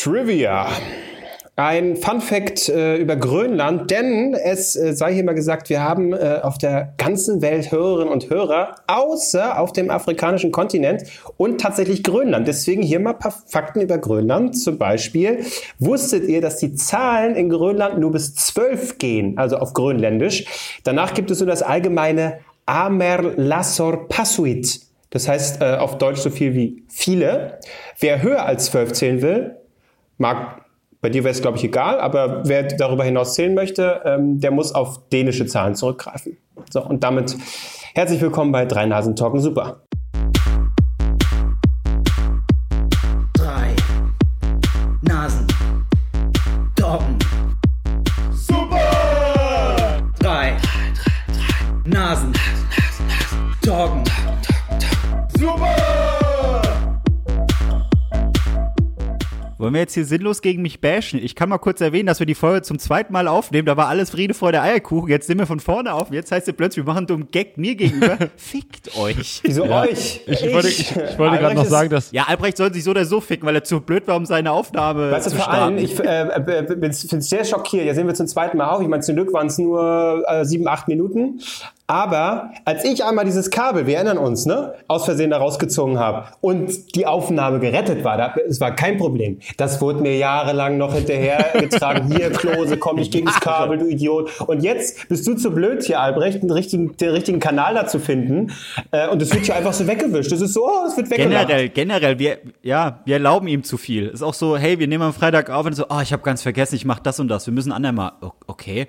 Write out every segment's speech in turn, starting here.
Trivia. Ein Fun Fact äh, über Grönland, denn es äh, sei hier mal gesagt, wir haben äh, auf der ganzen Welt Hörerinnen und Hörer, außer auf dem afrikanischen Kontinent und tatsächlich Grönland. Deswegen hier mal ein paar Fakten über Grönland. Zum Beispiel, wusstet ihr, dass die Zahlen in Grönland nur bis zwölf gehen, also auf Grönländisch? Danach gibt es so das allgemeine Amer Lassor Passuit. Das heißt äh, auf Deutsch so viel wie viele. Wer höher als zwölf zählen will, mag bei dir wäre es, glaube ich, egal, aber wer darüber hinaus zählen möchte, ähm, der muss auf dänische Zahlen zurückgreifen. So, und damit herzlich willkommen bei Drei Nasen Talken Super. Wir jetzt hier sinnlos gegen mich bashen? Ich kann mal kurz erwähnen, dass wir die Folge zum zweiten Mal aufnehmen. Da war alles Friede, Freude, Eierkuchen. Jetzt sind wir von vorne auf. Jetzt heißt es plötzlich, wir machen dummen Gag mir gegenüber. Fickt euch. Wieso euch? Ich, ich wollte, ich, ich wollte gerade noch sagen, dass Ja, Albrecht soll sich so oder so ficken, weil er zu blöd war, um seine Aufnahme Weißt du, zu starten. ich äh, äh, bin bin sehr schockiert. Jetzt sind wir zum zweiten Mal auf. Ich meine, zum Glück waren es nur äh, sieben, acht Minuten. Aber als ich einmal dieses Kabel, wir erinnern uns, ne, aus Versehen da rausgezogen habe und die Aufnahme gerettet war, da, es war kein Problem. Das wurde mir jahrelang noch hinterhergetragen. Hier, Klose, komm nicht gegen das Kabel, du Idiot. Und jetzt bist du zu blöd hier, Albrecht, den richtigen, den richtigen Kanal da zu finden. Äh, und es wird hier einfach so weggewischt. Das ist so, oh, es wird weggemacht. Generell, generell, wir, ja, wir erlauben ihm zu viel. Ist auch so, hey, wir nehmen am Freitag auf und so, oh, ich habe ganz vergessen, ich mache das und das. Wir müssen andermal. Okay.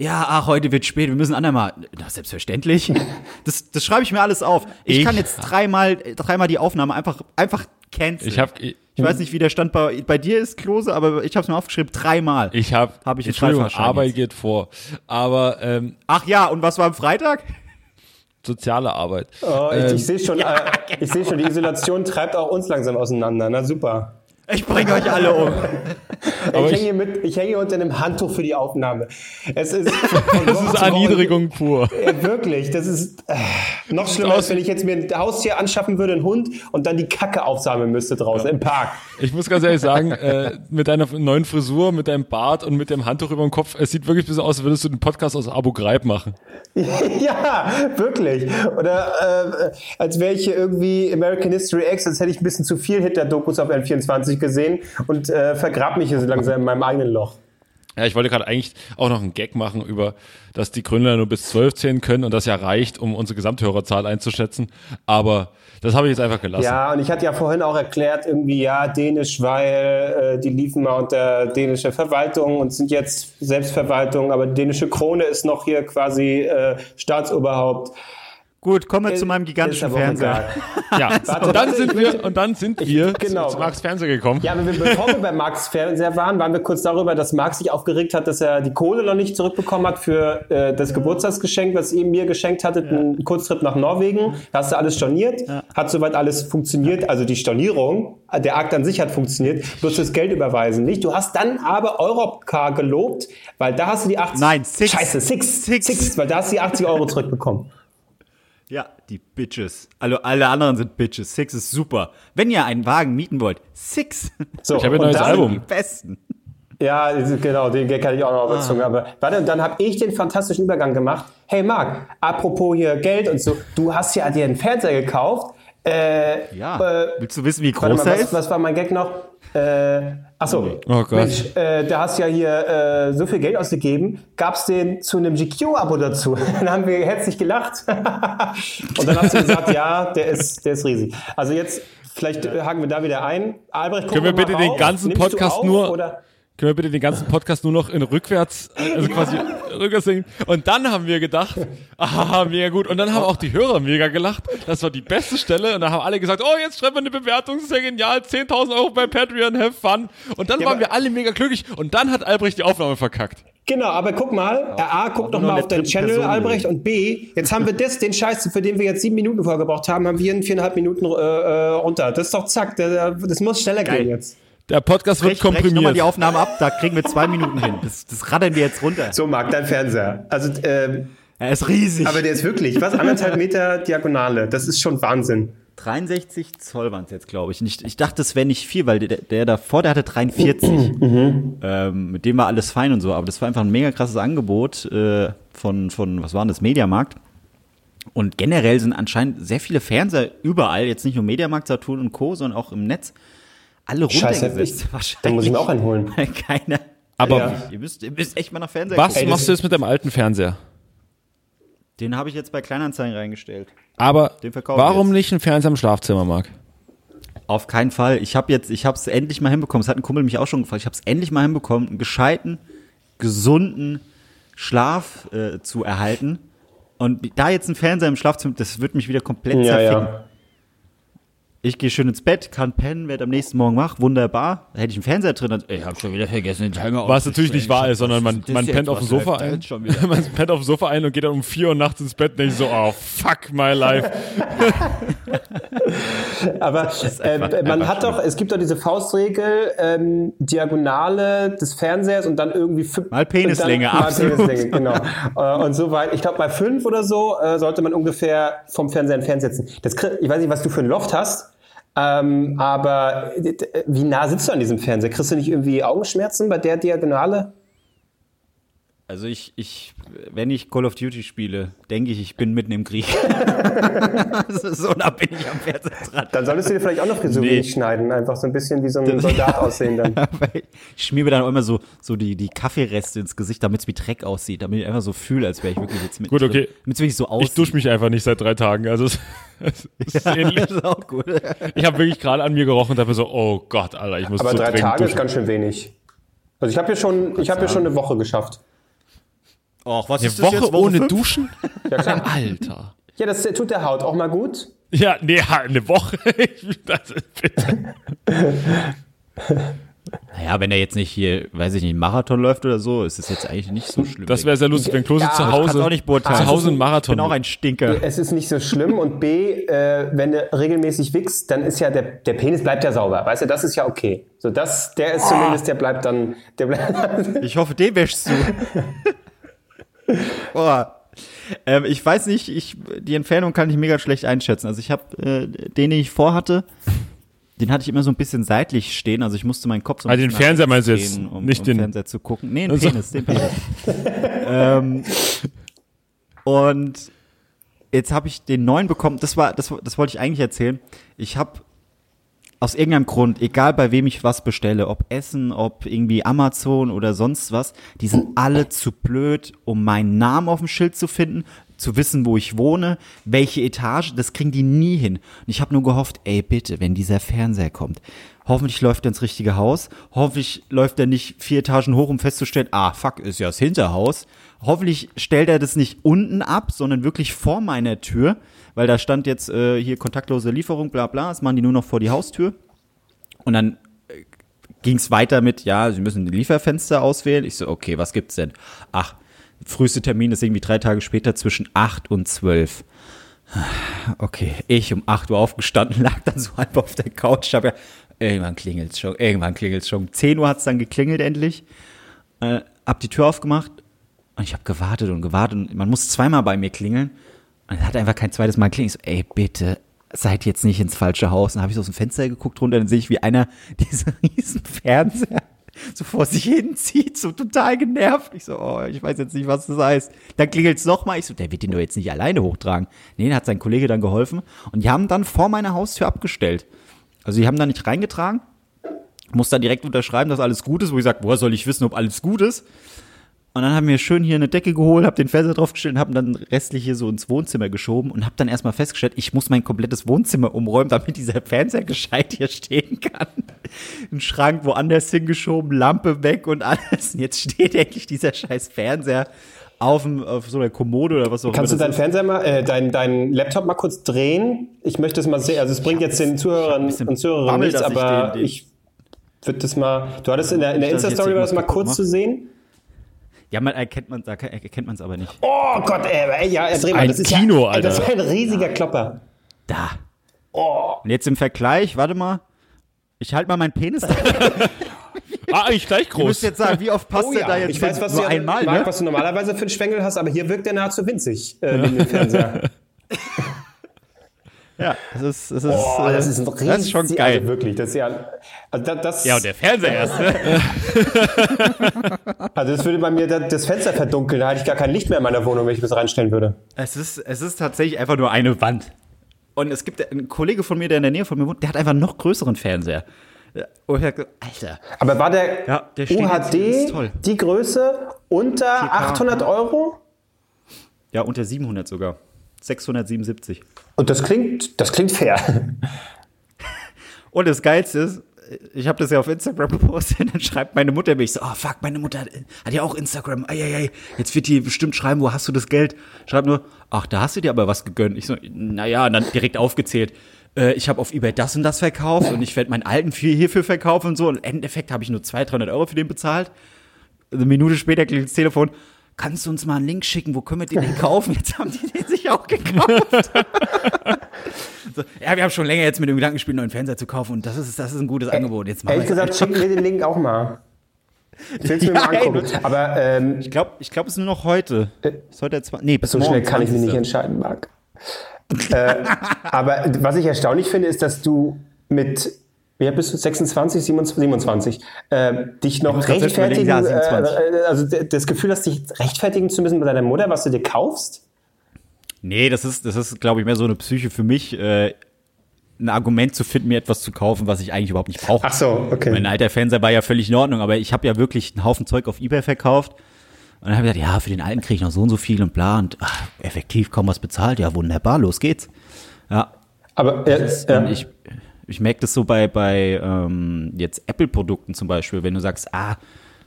Ja, ach, heute wird spät, wir müssen andermal. Na, selbstverständlich. Das, das schreibe ich mir alles auf. Ich, Ich- kann jetzt dreimal, dreimal die Aufnahme einfach, einfach canceln. ich habe, ich, ich weiß nicht, wie der Stand bei, bei dir ist, Klose, aber ich habe es mir aufgeschrieben, dreimal. ich habe, Hab ich Entschuldigung, Arbeit jetzt. geht vor, aber ähm, Ach ja, und was war am Freitag? soziale Arbeit. Oh, ich, Ähm, ich sehe schon, äh, ich sehe schon, die Isolation treibt auch uns langsam auseinander. Na super. Ich bringe euch alle um. ich Aber hänge mit- ich hänge unter einem Handtuch für die Aufnahme. Es ist, das ist Erniedrigung pur. Ja, wirklich, das ist äh, noch schlimmer, als wenn ich jetzt mir ein Haustier anschaffen würde, einen Hund, und dann die Kacke aufsammeln müsste draußen im Park. Ich muss ganz ehrlich sagen, äh, mit deiner neuen Frisur, mit deinem Bart und mit dem Handtuch über dem Kopf, es sieht wirklich ein bisschen aus, als würdest du den Podcast aus Abu Ghraib machen. ja, wirklich. Oder äh, als wäre ich hier irgendwie American History X, als hätte ich ein bisschen zu viel Hitler-Dokus auf N24 gesehen und äh, vergrab mich hier so langsam in meinem eigenen Loch. Ja, ich wollte gerade eigentlich auch noch einen Gag machen über, dass die Gründer nur bis 12 zählen können und das ja reicht, um unsere Gesamthörerzahl einzuschätzen. Aber das habe ich jetzt einfach gelassen. Ja, und ich hatte ja vorhin auch erklärt, irgendwie, ja, Dänisch, weil äh, die liefen mal unter dänischer Verwaltung und sind jetzt Selbstverwaltung, aber dänische Krone ist noch hier quasi äh, Staatsoberhaupt. Gut, kommen wir zu meinem gigantischen Fernseher. Ja, Warte, und dann sind ich wir, und dann sind wir genau. zu Marks Fernseher gekommen. Ja, aber wir- bevor wir bei Marx Fernseher waren, waren wir kurz darüber, dass Marx sich aufgeregt hat, dass er die Kohle noch nicht zurückbekommen hat für äh, das Geburtstagsgeschenk, was ihr mir geschenkt hattet, einen Kurztrip nach Norwegen. Da hast du alles storniert, hat soweit alles funktioniert, also die Stornierung, der Akt an sich hat funktioniert, bloß das Geld überweisen nicht. Du hast dann aber Europcar gelobt, weil da hast du die 80... Nein, Six. Scheiße, Six. Six. Six, weil da hast du die 80 Euro zurückbekommen. Ja, die Bitches. Also alle anderen sind Bitches. Six ist super. Wenn ihr einen Wagen mieten wollt, Six. So, Ich habe ein und neues Album. Die besten. Ja, genau, den Gag hatte ich auch noch Ah. überzogen. Aber warte, und dann habe ich den fantastischen Übergang gemacht. Hey Marc, apropos hier Geld und so, du hast ja dir einen Fernseher gekauft. Äh, Ja. Äh, Willst du wissen, wie warte groß mal, er was, ist? was war mein Gag noch? Äh, achso, Oh. Mensch, äh, da hast ja hier äh, so viel Geld ausgegeben. Gab's den zu einem GQ-Abo dazu? dann haben wir herzlich gelacht. und dann hast du gesagt, ja, der ist, der ist riesig. Also jetzt, vielleicht haken wir da wieder ein. Albrecht, guck Können wir bitte den rauf. ganzen Nimmst du Podcast auf, nur- Oder? Können wir bitte den ganzen Podcast nur noch in rückwärts, also quasi rückwärts singen? Und dann haben wir gedacht, ah, mega gut. Und dann haben auch die Hörer mega gelacht. Das war die beste Stelle. Und dann haben alle gesagt, oh, jetzt schreiben wir eine Bewertung, das ist ja genial. 10.000 Euro bei Patreon, have fun. Und dann Ja, waren wir alle mega glücklich. Und dann hat Albrecht die Aufnahme verkackt. Genau, aber guck mal, A, guck doch mal auf deinen Channel, Person Albrecht, und B, jetzt haben wir das, den Scheiß, für den wir jetzt sieben Minuten vorgebraucht haben, haben wir in viereinhalb Minuten äh, äh, runter. Das ist doch zack, der, das muss schneller Geil. gehen jetzt. Der Podcast wird Brech, brech nochmal komprimiert. die Aufnahme ab, da kriegen wir zwei Minuten hin. Das, das raddern wir jetzt runter. So, Marc, dein Fernseher. Also, ähm, Er ist riesig. aber der ist wirklich, was, anderthalb Meter Diagonale. Das ist schon Wahnsinn. 63 Zoll waren es jetzt, glaube ich. Ich. Ich dachte, das wäre nicht viel, weil der, der davor, der hatte 43. ähm, mit dem war alles fein und so. Aber das war einfach ein mega krasses Angebot äh, von, von, was war denn das, Mediamarkt. Und generell sind anscheinend sehr viele Fernseher überall, jetzt nicht nur Mediamarkt, Saturn und Co., sondern auch im Netz, alle Scheiße, runtergesetzt. ich- dann muss ich mir auch einen holen. Keiner. Aber Ja. Ihr müsst, ihr müsst echt mal nach Fernseher was gucken. machst du jetzt mit deinem alten Fernseher? Den habe ich jetzt bei Kleinanzeigen reingestellt. Aber warum nicht ein Fernseher im Schlafzimmer, Marc? Auf keinen Fall. Ich habe jetzt, ich habe es endlich mal hinbekommen. Das hat ein Kumpel mich auch schon gefragt. Ich habe es endlich mal hinbekommen, einen gescheiten, gesunden Schlaf äh, zu erhalten. Und da jetzt ein Fernseher im Schlafzimmer, das wird mich wieder komplett Ja, zerficken. ja. Ich gehe schön ins Bett, kann pennen, werde am nächsten Morgen wach, wunderbar. Da hätte ich einen Fernseher drin. Ich habe schon wieder vergessen, den Timer Was natürlich nicht wahr ist, sondern man, man pennt auf dem Sofa ein. Man pennt auf dem Sofa ein und geht dann um 4 Uhr nachts ins Bett und denkt so, oh fuck my life. Aber äh, man hat doch, es gibt doch diese Faustregel, ähm, Diagonale des Fernsehers und dann irgendwie fünf. Mal Penislänge, dann, mal. Penislänge, genau. Äh, und so weit, ich glaube bei fünf oder so äh, sollte man ungefähr vom Fernseher entfernt sitzen. Das, ich weiß nicht, was du für ein Loft hast. Ähm, aber äh, wie nah sitzt du an diesem Fernseher? Kriegst du nicht irgendwie Augenschmerzen bei der Diagonale? Also ich, ich, wenn ich Call of Duty spiele, denke ich, ich bin mitten im Krieg. So nah bin ich am Fernseher dran. Dann solltest du dir vielleicht auch noch Frisur Nee. schneiden, einfach so ein bisschen wie so ein Soldat aussehen dann. Ich schmier mir dann auch immer so, so die, die Kaffeereste ins Gesicht, damit es wie Dreck aussieht, damit ich einfach so fühle, als wäre ich wirklich jetzt mit Gut, okay. Damit es wirklich so aussieht. Ich dusche mich einfach nicht seit drei Tagen. Also es, es ist ähnlich. das ist auch gut. Ich habe wirklich gerade an mir gerochen und dachte mir so, oh Gott, Alter, ich muss Aber so drei Tage ist duschen. ganz schön wenig. Also ich habe hier schon, ich habe hier schon eine Woche geschafft. Och, was Eine ist das Woche jetzt? ohne fünf? Duschen? Ja, klar. Alter. ja, das tut der Haut auch mal gut. Ja, nee, eine Woche. Ich- das ist bitte. Naja, wenn er jetzt nicht hier, weiß ich nicht, einen Marathon läuft oder so, ist es jetzt eigentlich nicht so schlimm. Das wäre sehr lustig, wenn Klose Ja, zu ich Hause, auch nicht beurteilen. zu Hause einen Ich Marathon. bin auch ein Stinker. Es ist nicht so schlimm und B, äh, wenn du regelmäßig wickst, dann ist ja der, der Penis bleibt ja sauber. Weißt du, das ist ja okay. So, das, der ist zumindest, der bleibt dann, der bleibt, Ich hoffe, den wäschst du. Boah. Ähm, ich weiß nicht, ich, die Entfernung kann ich mega schlecht einschätzen. Also ich habe äh, den, den ich vorhatte, den hatte ich immer so ein bisschen seitlich stehen. Also ich musste meinen Kopf so ein Also den bisschen nach Fernseher meinst du jetzt, drehen, um, nicht um den- Fernseher zu gucken. Nee, den Also- Penis, den Penis. ähm, und jetzt habe ich den neuen bekommen. Das war, das, das wollte ich eigentlich erzählen. Ich habe aus irgendeinem Grund, egal bei wem ich was bestelle, ob Essen, ob irgendwie Amazon oder sonst was, die sind alle zu blöd, um meinen Namen auf dem Schild zu finden, zu wissen, wo ich wohne, welche Etage, das kriegen die nie hin. Und ich habe nur gehofft, ey bitte, wenn dieser Fernseher kommt, hoffentlich läuft er ins richtige Haus, hoffentlich läuft er nicht vier Etagen hoch, um festzustellen, ah fuck, ist ja das Hinterhaus. Hoffentlich stellt er das nicht unten ab, sondern wirklich vor meiner Tür, weil da stand jetzt äh, hier kontaktlose Lieferung, bla bla, das machen die nur noch vor die Haustür. Und dann äh, ging es weiter mit, ja, Sie müssen ein Lieferfenster auswählen. Ich so, okay, was gibt's denn? Ach, früheste Termin ist irgendwie drei Tage später zwischen 8 und 12. Okay, ich um 8 Uhr aufgestanden, lag dann so halb auf der Couch. Hab ja, irgendwann klingelt's schon, irgendwann klingelt's schon. Um 10 Uhr hat's dann geklingelt endlich. Äh, hab die Tür aufgemacht und ich habe gewartet und gewartet. Und man muss zweimal bei mir klingeln. Und es hat einfach kein zweites Mal klingelt. Ich so, ey, bitte, seid jetzt nicht ins falsche Haus. Dann habe ich so aus dem Fenster geguckt runter, dann sehe ich, wie einer diese riesen Fernseher so vor sich hinzieht, so total genervt. Ich so, oh, ich weiß jetzt nicht, was das heißt. Dann klingelt's noch mal. Ich so, der wird den doch jetzt nicht alleine hochtragen. Nee, dann hat sein Kollege dann geholfen. Und die haben dann vor meiner Haustür abgestellt. Also die haben da nicht reingetragen. Muss dann direkt unterschreiben, dass alles gut ist, wo ich sage, woher soll ich wissen, ob alles gut ist? Und dann haben wir schön hier eine Decke geholt, hab den Fernseher draufgestellt und hab dann restlich hier so ins Wohnzimmer geschoben und hab dann erstmal festgestellt, ich muss mein komplettes Wohnzimmer umräumen, damit dieser Fernseher gescheit hier stehen kann. Ein Schrank woanders hingeschoben, Lampe weg und alles. Und jetzt steht endlich dieser scheiß Fernseher auf, dem, auf so einer Kommode oder was auch Kannst du immer. deinen Fernseher mal, äh, deinen dein Laptop mal kurz drehen? Ich möchte es mal sehen. Also es bringt jetzt den Zuhörern und Zuhörern nichts, ich aber den- ich würde das mal. Du hattest in der, in der ich Insta-Story war das mal kurz kaputt zu sehen. ja, man erkennt man, da erkennt man es aber nicht. Oh Gott, ey, ey ja, dreh mal. ein das ist Kino, ja, ey, Das ist Alter. ein riesiger Klopper. Da. Und jetzt im Vergleich, warte mal. Ich halte mal meinen Penis. Ah, eigentlich gleich Du musst groß. jetzt sagen, wie oft passt der da jetzt Oh ich weiß, was Nur du, einmal, Marc, ne? was du normalerweise für einen Schwengel hast, aber hier wirkt der nahezu winzig äh, neben dem Fernseher. Ja, das ist, das ist, Oh, äh, das ist ein riesig, das ist schon geil. Also wirklich, das ist ja, also das, das, ja, und der Fernseher erst, ne? also das würde bei mir das, das Fenster verdunkeln, da hätte ich gar kein Licht mehr in meiner Wohnung, wenn ich das reinstellen würde. Es ist, es ist tatsächlich einfach nur eine Wand. Und es gibt einen Kollege von mir, der in der Nähe von mir wohnt, der hat einfach einen noch größeren Fernseher. Und ich hab gesagt, Alter, Aber war der, Ja, der UHD die Größe unter 4K. 800 Euro? ja, unter 700 sogar. 677. Und das klingt, das klingt fair. Und das Geilste ist, ich habe das ja auf Instagram gepostet, dann schreibt meine Mutter mich so, oh fuck, meine Mutter hat, ja auch Instagram, ei, jetzt wird die bestimmt schreiben, wo hast du das Geld? Schreibt nur, ach, da hast du dir aber was gegönnt. Ich so, naja, und dann direkt aufgezählt, äh, ich habe auf Ebay das und das verkauft und ich werde meinen alten viel hierfür verkaufen und so. Und im Endeffekt habe ich nur 200, 300 Euro für den bezahlt. Eine Minute später klingelt das Telefon, kannst du uns mal einen Link schicken, wo können wir den denn kaufen? Jetzt haben die den sich auch gekauft. so, ja, wir haben schon länger jetzt mit dem Gedanken gespielt, einen neuen Fernseher zu kaufen und das ist, das ist ein gutes Angebot. Jetzt machen Ehrlich wir gesagt, schick mir den Link auch mal. Ich will es mir Ja, mal angucken. ey, Aber ähm, Ich glaube, ich glaub, es ist nur noch heute. Ist heute der zwei, nee, bis so morgen schnell kann ich mich nicht 20.. entscheiden, Marc. Äh, aber was ich erstaunlich finde, ist, dass du mit, alt bist du, 26, 27, 27 äh, dich noch rechtfertigen, ja, äh, 27. also das Gefühl hast, dich rechtfertigen zu müssen bei deiner Mutter, was du dir kaufst? Nee, das ist, das ist, glaube ich, mehr so eine Psyche für mich, äh, ein Argument zu finden, mir etwas zu kaufen, was ich eigentlich überhaupt nicht brauche. Ach so, okay. Mein alter Fernseher war ja völlig in Ordnung, aber ich habe ja wirklich einen Haufen Zeug auf Ebay verkauft. Und dann habe ich gesagt, ja, für den alten kriege ich noch so und so viel und bla und ach, effektiv kaum was bezahlt. Ja, wunderbar, los geht's. Ja, Aber äh, Und äh, ich, ich merke das so bei, bei ähm, jetzt Apple-Produkten zum Beispiel, wenn du sagst, ah,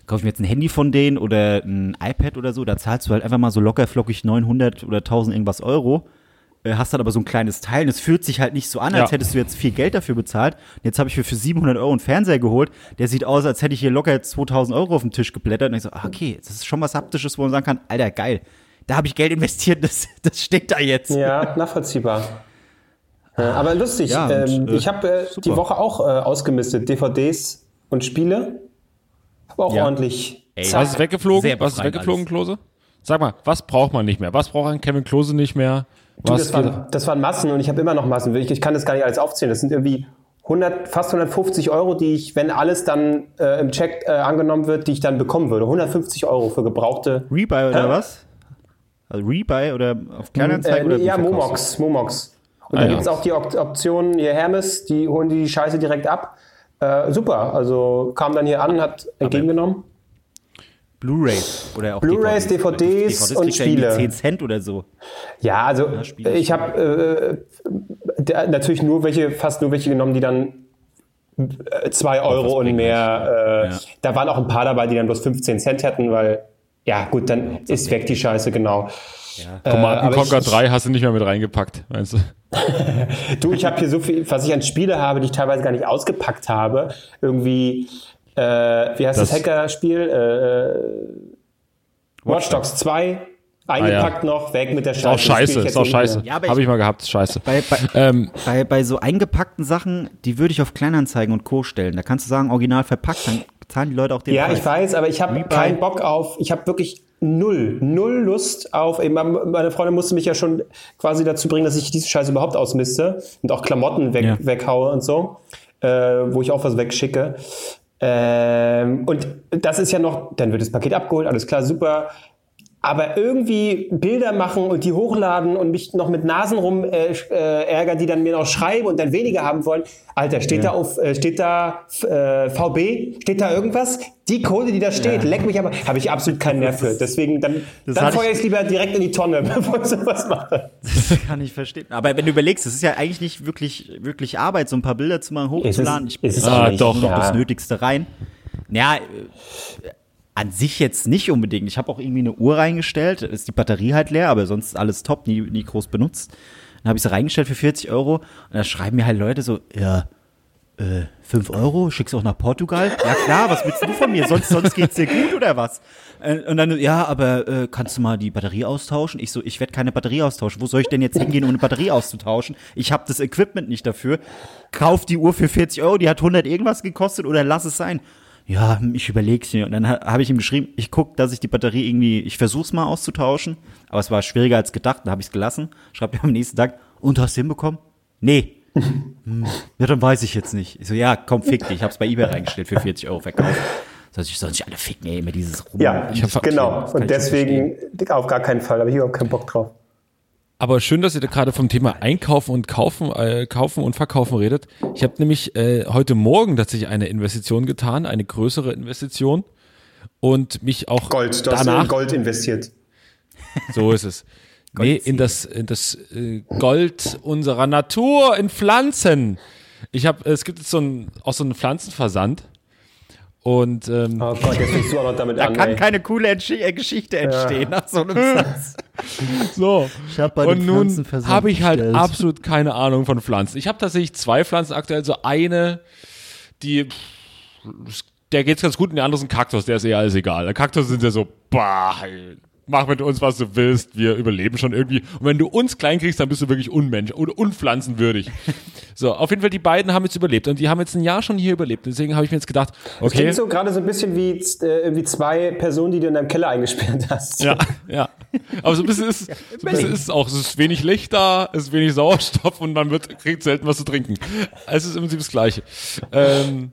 kaufe ich mir jetzt ein Handy von denen oder ein iPad oder so, da zahlst du halt einfach mal so locker flockig 900 oder 1000 irgendwas Euro, hast dann aber so ein kleines Teil und es fühlt sich halt nicht so an, als Ja. hättest du jetzt viel Geld dafür bezahlt. Und jetzt habe ich mir für 700 Euro einen Fernseher geholt, der sieht aus, als hätte ich hier locker jetzt 2000 Euro auf den Tisch geblättert und ich so, ah, okay, das ist schon was Haptisches, wo man sagen kann, Alter, geil. Da habe ich Geld investiert, das, das steht da jetzt. ja, nachvollziehbar. Äh, aber lustig, Ja, und, ähm, äh, ich habe äh, die Woche auch äh, ausgemistet, DVDs und Spiele. Aber auch Ja. ordentlich. Ey, Zack. Was ist weggeflogen? Was ist weggeflogen, alles. Klose? Sag mal, was braucht man nicht mehr? Was braucht ein Kevin Klose nicht mehr? Du, das, waren, das waren Massen und ich habe immer noch Massen. Ich, ich kann das gar nicht alles aufzählen. Das sind irgendwie 100, fast 150 Euro, die ich, wenn alles dann äh, im Check äh, angenommen wird, die ich dann bekommen würde. 150 Euro für gebrauchte. Rebuy oder Hä? was? Also Rebuy oder auf Kleinanzeigen Äh, oder ja? Momox. Momox. Und Ah, da ja. gibt es auch die Op Option hier Hermes, die holen die Scheiße direkt ab. Äh, super, also kam dann hier an, hat entgegengenommen. Blu-rays oder auch Blu-rays, DVDs und du ja irgendwie Spiele. 10 Cent oder so. Ja, also Spiele, ich habe äh, natürlich nur welche, fast nur welche genommen, die dann 2 Euro und mehr. Äh, Ja. Da waren auch ein paar dabei, die dann bloß 15 Cent hätten, weil ja gut, dann ist weg die Scheiße, genau. Aber Conquer ich- 3 hast du nicht mehr mit reingepackt, meinst du? Du, ich habe hier so viel, was ich an Spiele habe, die ich teilweise gar nicht ausgepackt habe. Irgendwie, äh, wie heißt das, Das- Hackerspiel? Äh, Watch Dogs 2, eingepackt noch, weg mit der Ist auch Scheiße. Scheiße, ist auch scheiße. Ja, Habe ich- mal gehabt, ist scheiße. Bei, bei, Ähm, bei, bei so eingepackten Sachen, die würde ich auf Kleinanzeigen und Co. stellen. Da kannst du sagen, original verpackt, dann zahlen die Leute auch den Ja, Preis. ich weiß, aber ich habe keinen Bock auf, ich habe wirklich null, null Lust auf, meine Freundin musste mich ja schon quasi dazu bringen, dass ich diese Scheiße überhaupt ausmiste und auch Klamotten weg, Ja. weghaue und so, äh, wo ich auch was wegschicke. Ähm, und das ist ja noch, dann wird das Paket abgeholt, alles klar, super. Aber irgendwie Bilder machen und die hochladen und mich noch mit Nasen rum äh, äh, ärgern, die dann mir noch schreiben und dann weniger haben wollen. Alter, steht da auf, äh, steht da äh, VB, steht da irgendwas? Die Kohle, die da steht, leck mich aber, habe ich absolut keinen Nerv für. Deswegen, dann, dann feuer ich es lieber direkt in die Tonne, bevor ich sowas mache. Das kann ich verstehen. Aber wenn du überlegst, es ist ja eigentlich nicht wirklich, wirklich Arbeit, so ein paar Bilder zu machen, hochzuladen. Ist es- ich ist es ah, doch noch ja. das Nötigste rein. Ja, äh, an sich jetzt nicht unbedingt. Ich habe auch irgendwie eine Uhr reingestellt, ist die Batterie halt leer, aber sonst alles top, nie, nie groß benutzt. Dann habe ich sie reingestellt für 40 Euro und da schreiben mir halt Leute so, ja, äh, 5 Euro, schickst du auch nach Portugal? Ja klar, was willst du von mir? Sonst, sonst geht's dir gut oder was? Äh, Und dann, ja, aber äh, kannst du mal die Batterie austauschen? Ich so, ich werde keine Batterie austauschen. Wo soll ich denn jetzt hingehen, um eine Batterie auszutauschen? Ich habe das Equipment nicht dafür. Kauf die Uhr für 40 Euro, die hat 100 irgendwas gekostet oder lass es sein. Ja, ich überleg's mir. Und dann ha- habe ich ihm geschrieben, ich guck, dass ich die Batterie irgendwie, ich versuch's mal auszutauschen. Aber es war schwieriger als gedacht, dann habe ich's gelassen. Schreibt er am nächsten Tag, und hast du hinbekommen? Nee. Hm, ja, dann weiß ich jetzt nicht. Ich so, ja, komm, fick dich. Ich hab's bei eBay reingestellt für 40 Euro verkauft. Soll ich, sich alle ficken, ey, immer dieses Rum. Ja, Ich genau. Und deswegen auf gar keinen Fall. Da habe ich überhaupt keinen Bock drauf. Aber schön, dass ihr da gerade vom Thema Einkaufen und Kaufen, äh, Kaufen und Verkaufen redet. Ich habe nämlich äh, heute Morgen tatsächlich eine Investition getan, eine größere Investition und mich auch Gold. Du hast danach in Gold investiert. So ist es. nee, in das, in das äh, Gold unserer Natur, in Pflanzen. Ich habe, es gibt jetzt so einen, auch so einen Pflanzenversand. Und ähm, Oh Gott, jetzt fängst du auch noch damit Da an. kann ey. keine coole Entsch äh, Geschichte entstehen nach so einem Satz. so. Ich hab bei Und nun habe ich halt bestellt. absolut keine Ahnung von Pflanzen. Ich habe tatsächlich zwei Pflanzen aktuell. So eine, die, pff, der geht's ganz gut, und der andere ist ein Kaktus, der ist eher alles egal. Der Kaktus sind ja so, bah, mach mit uns, was du willst, wir überleben schon irgendwie. Und wenn du uns klein kriegst, dann bist du wirklich unmensch oder unpflanzenwürdig. So, auf jeden Fall, die beiden haben jetzt überlebt und die haben jetzt ein Jahr schon hier überlebt. Deswegen habe ich mir jetzt gedacht, Das okay. klingt so gerade so ein bisschen wie äh, irgendwie zwei Personen, die du in deinem Keller eingesperrt hast. Ja, ja. Aber so ein bisschen ist, so ein bisschen ist es auch. Es ist wenig Licht da, es ist wenig Sauerstoff und man wird, kriegt selten was zu trinken. Es ist im Prinzip das Gleiche. Ähm,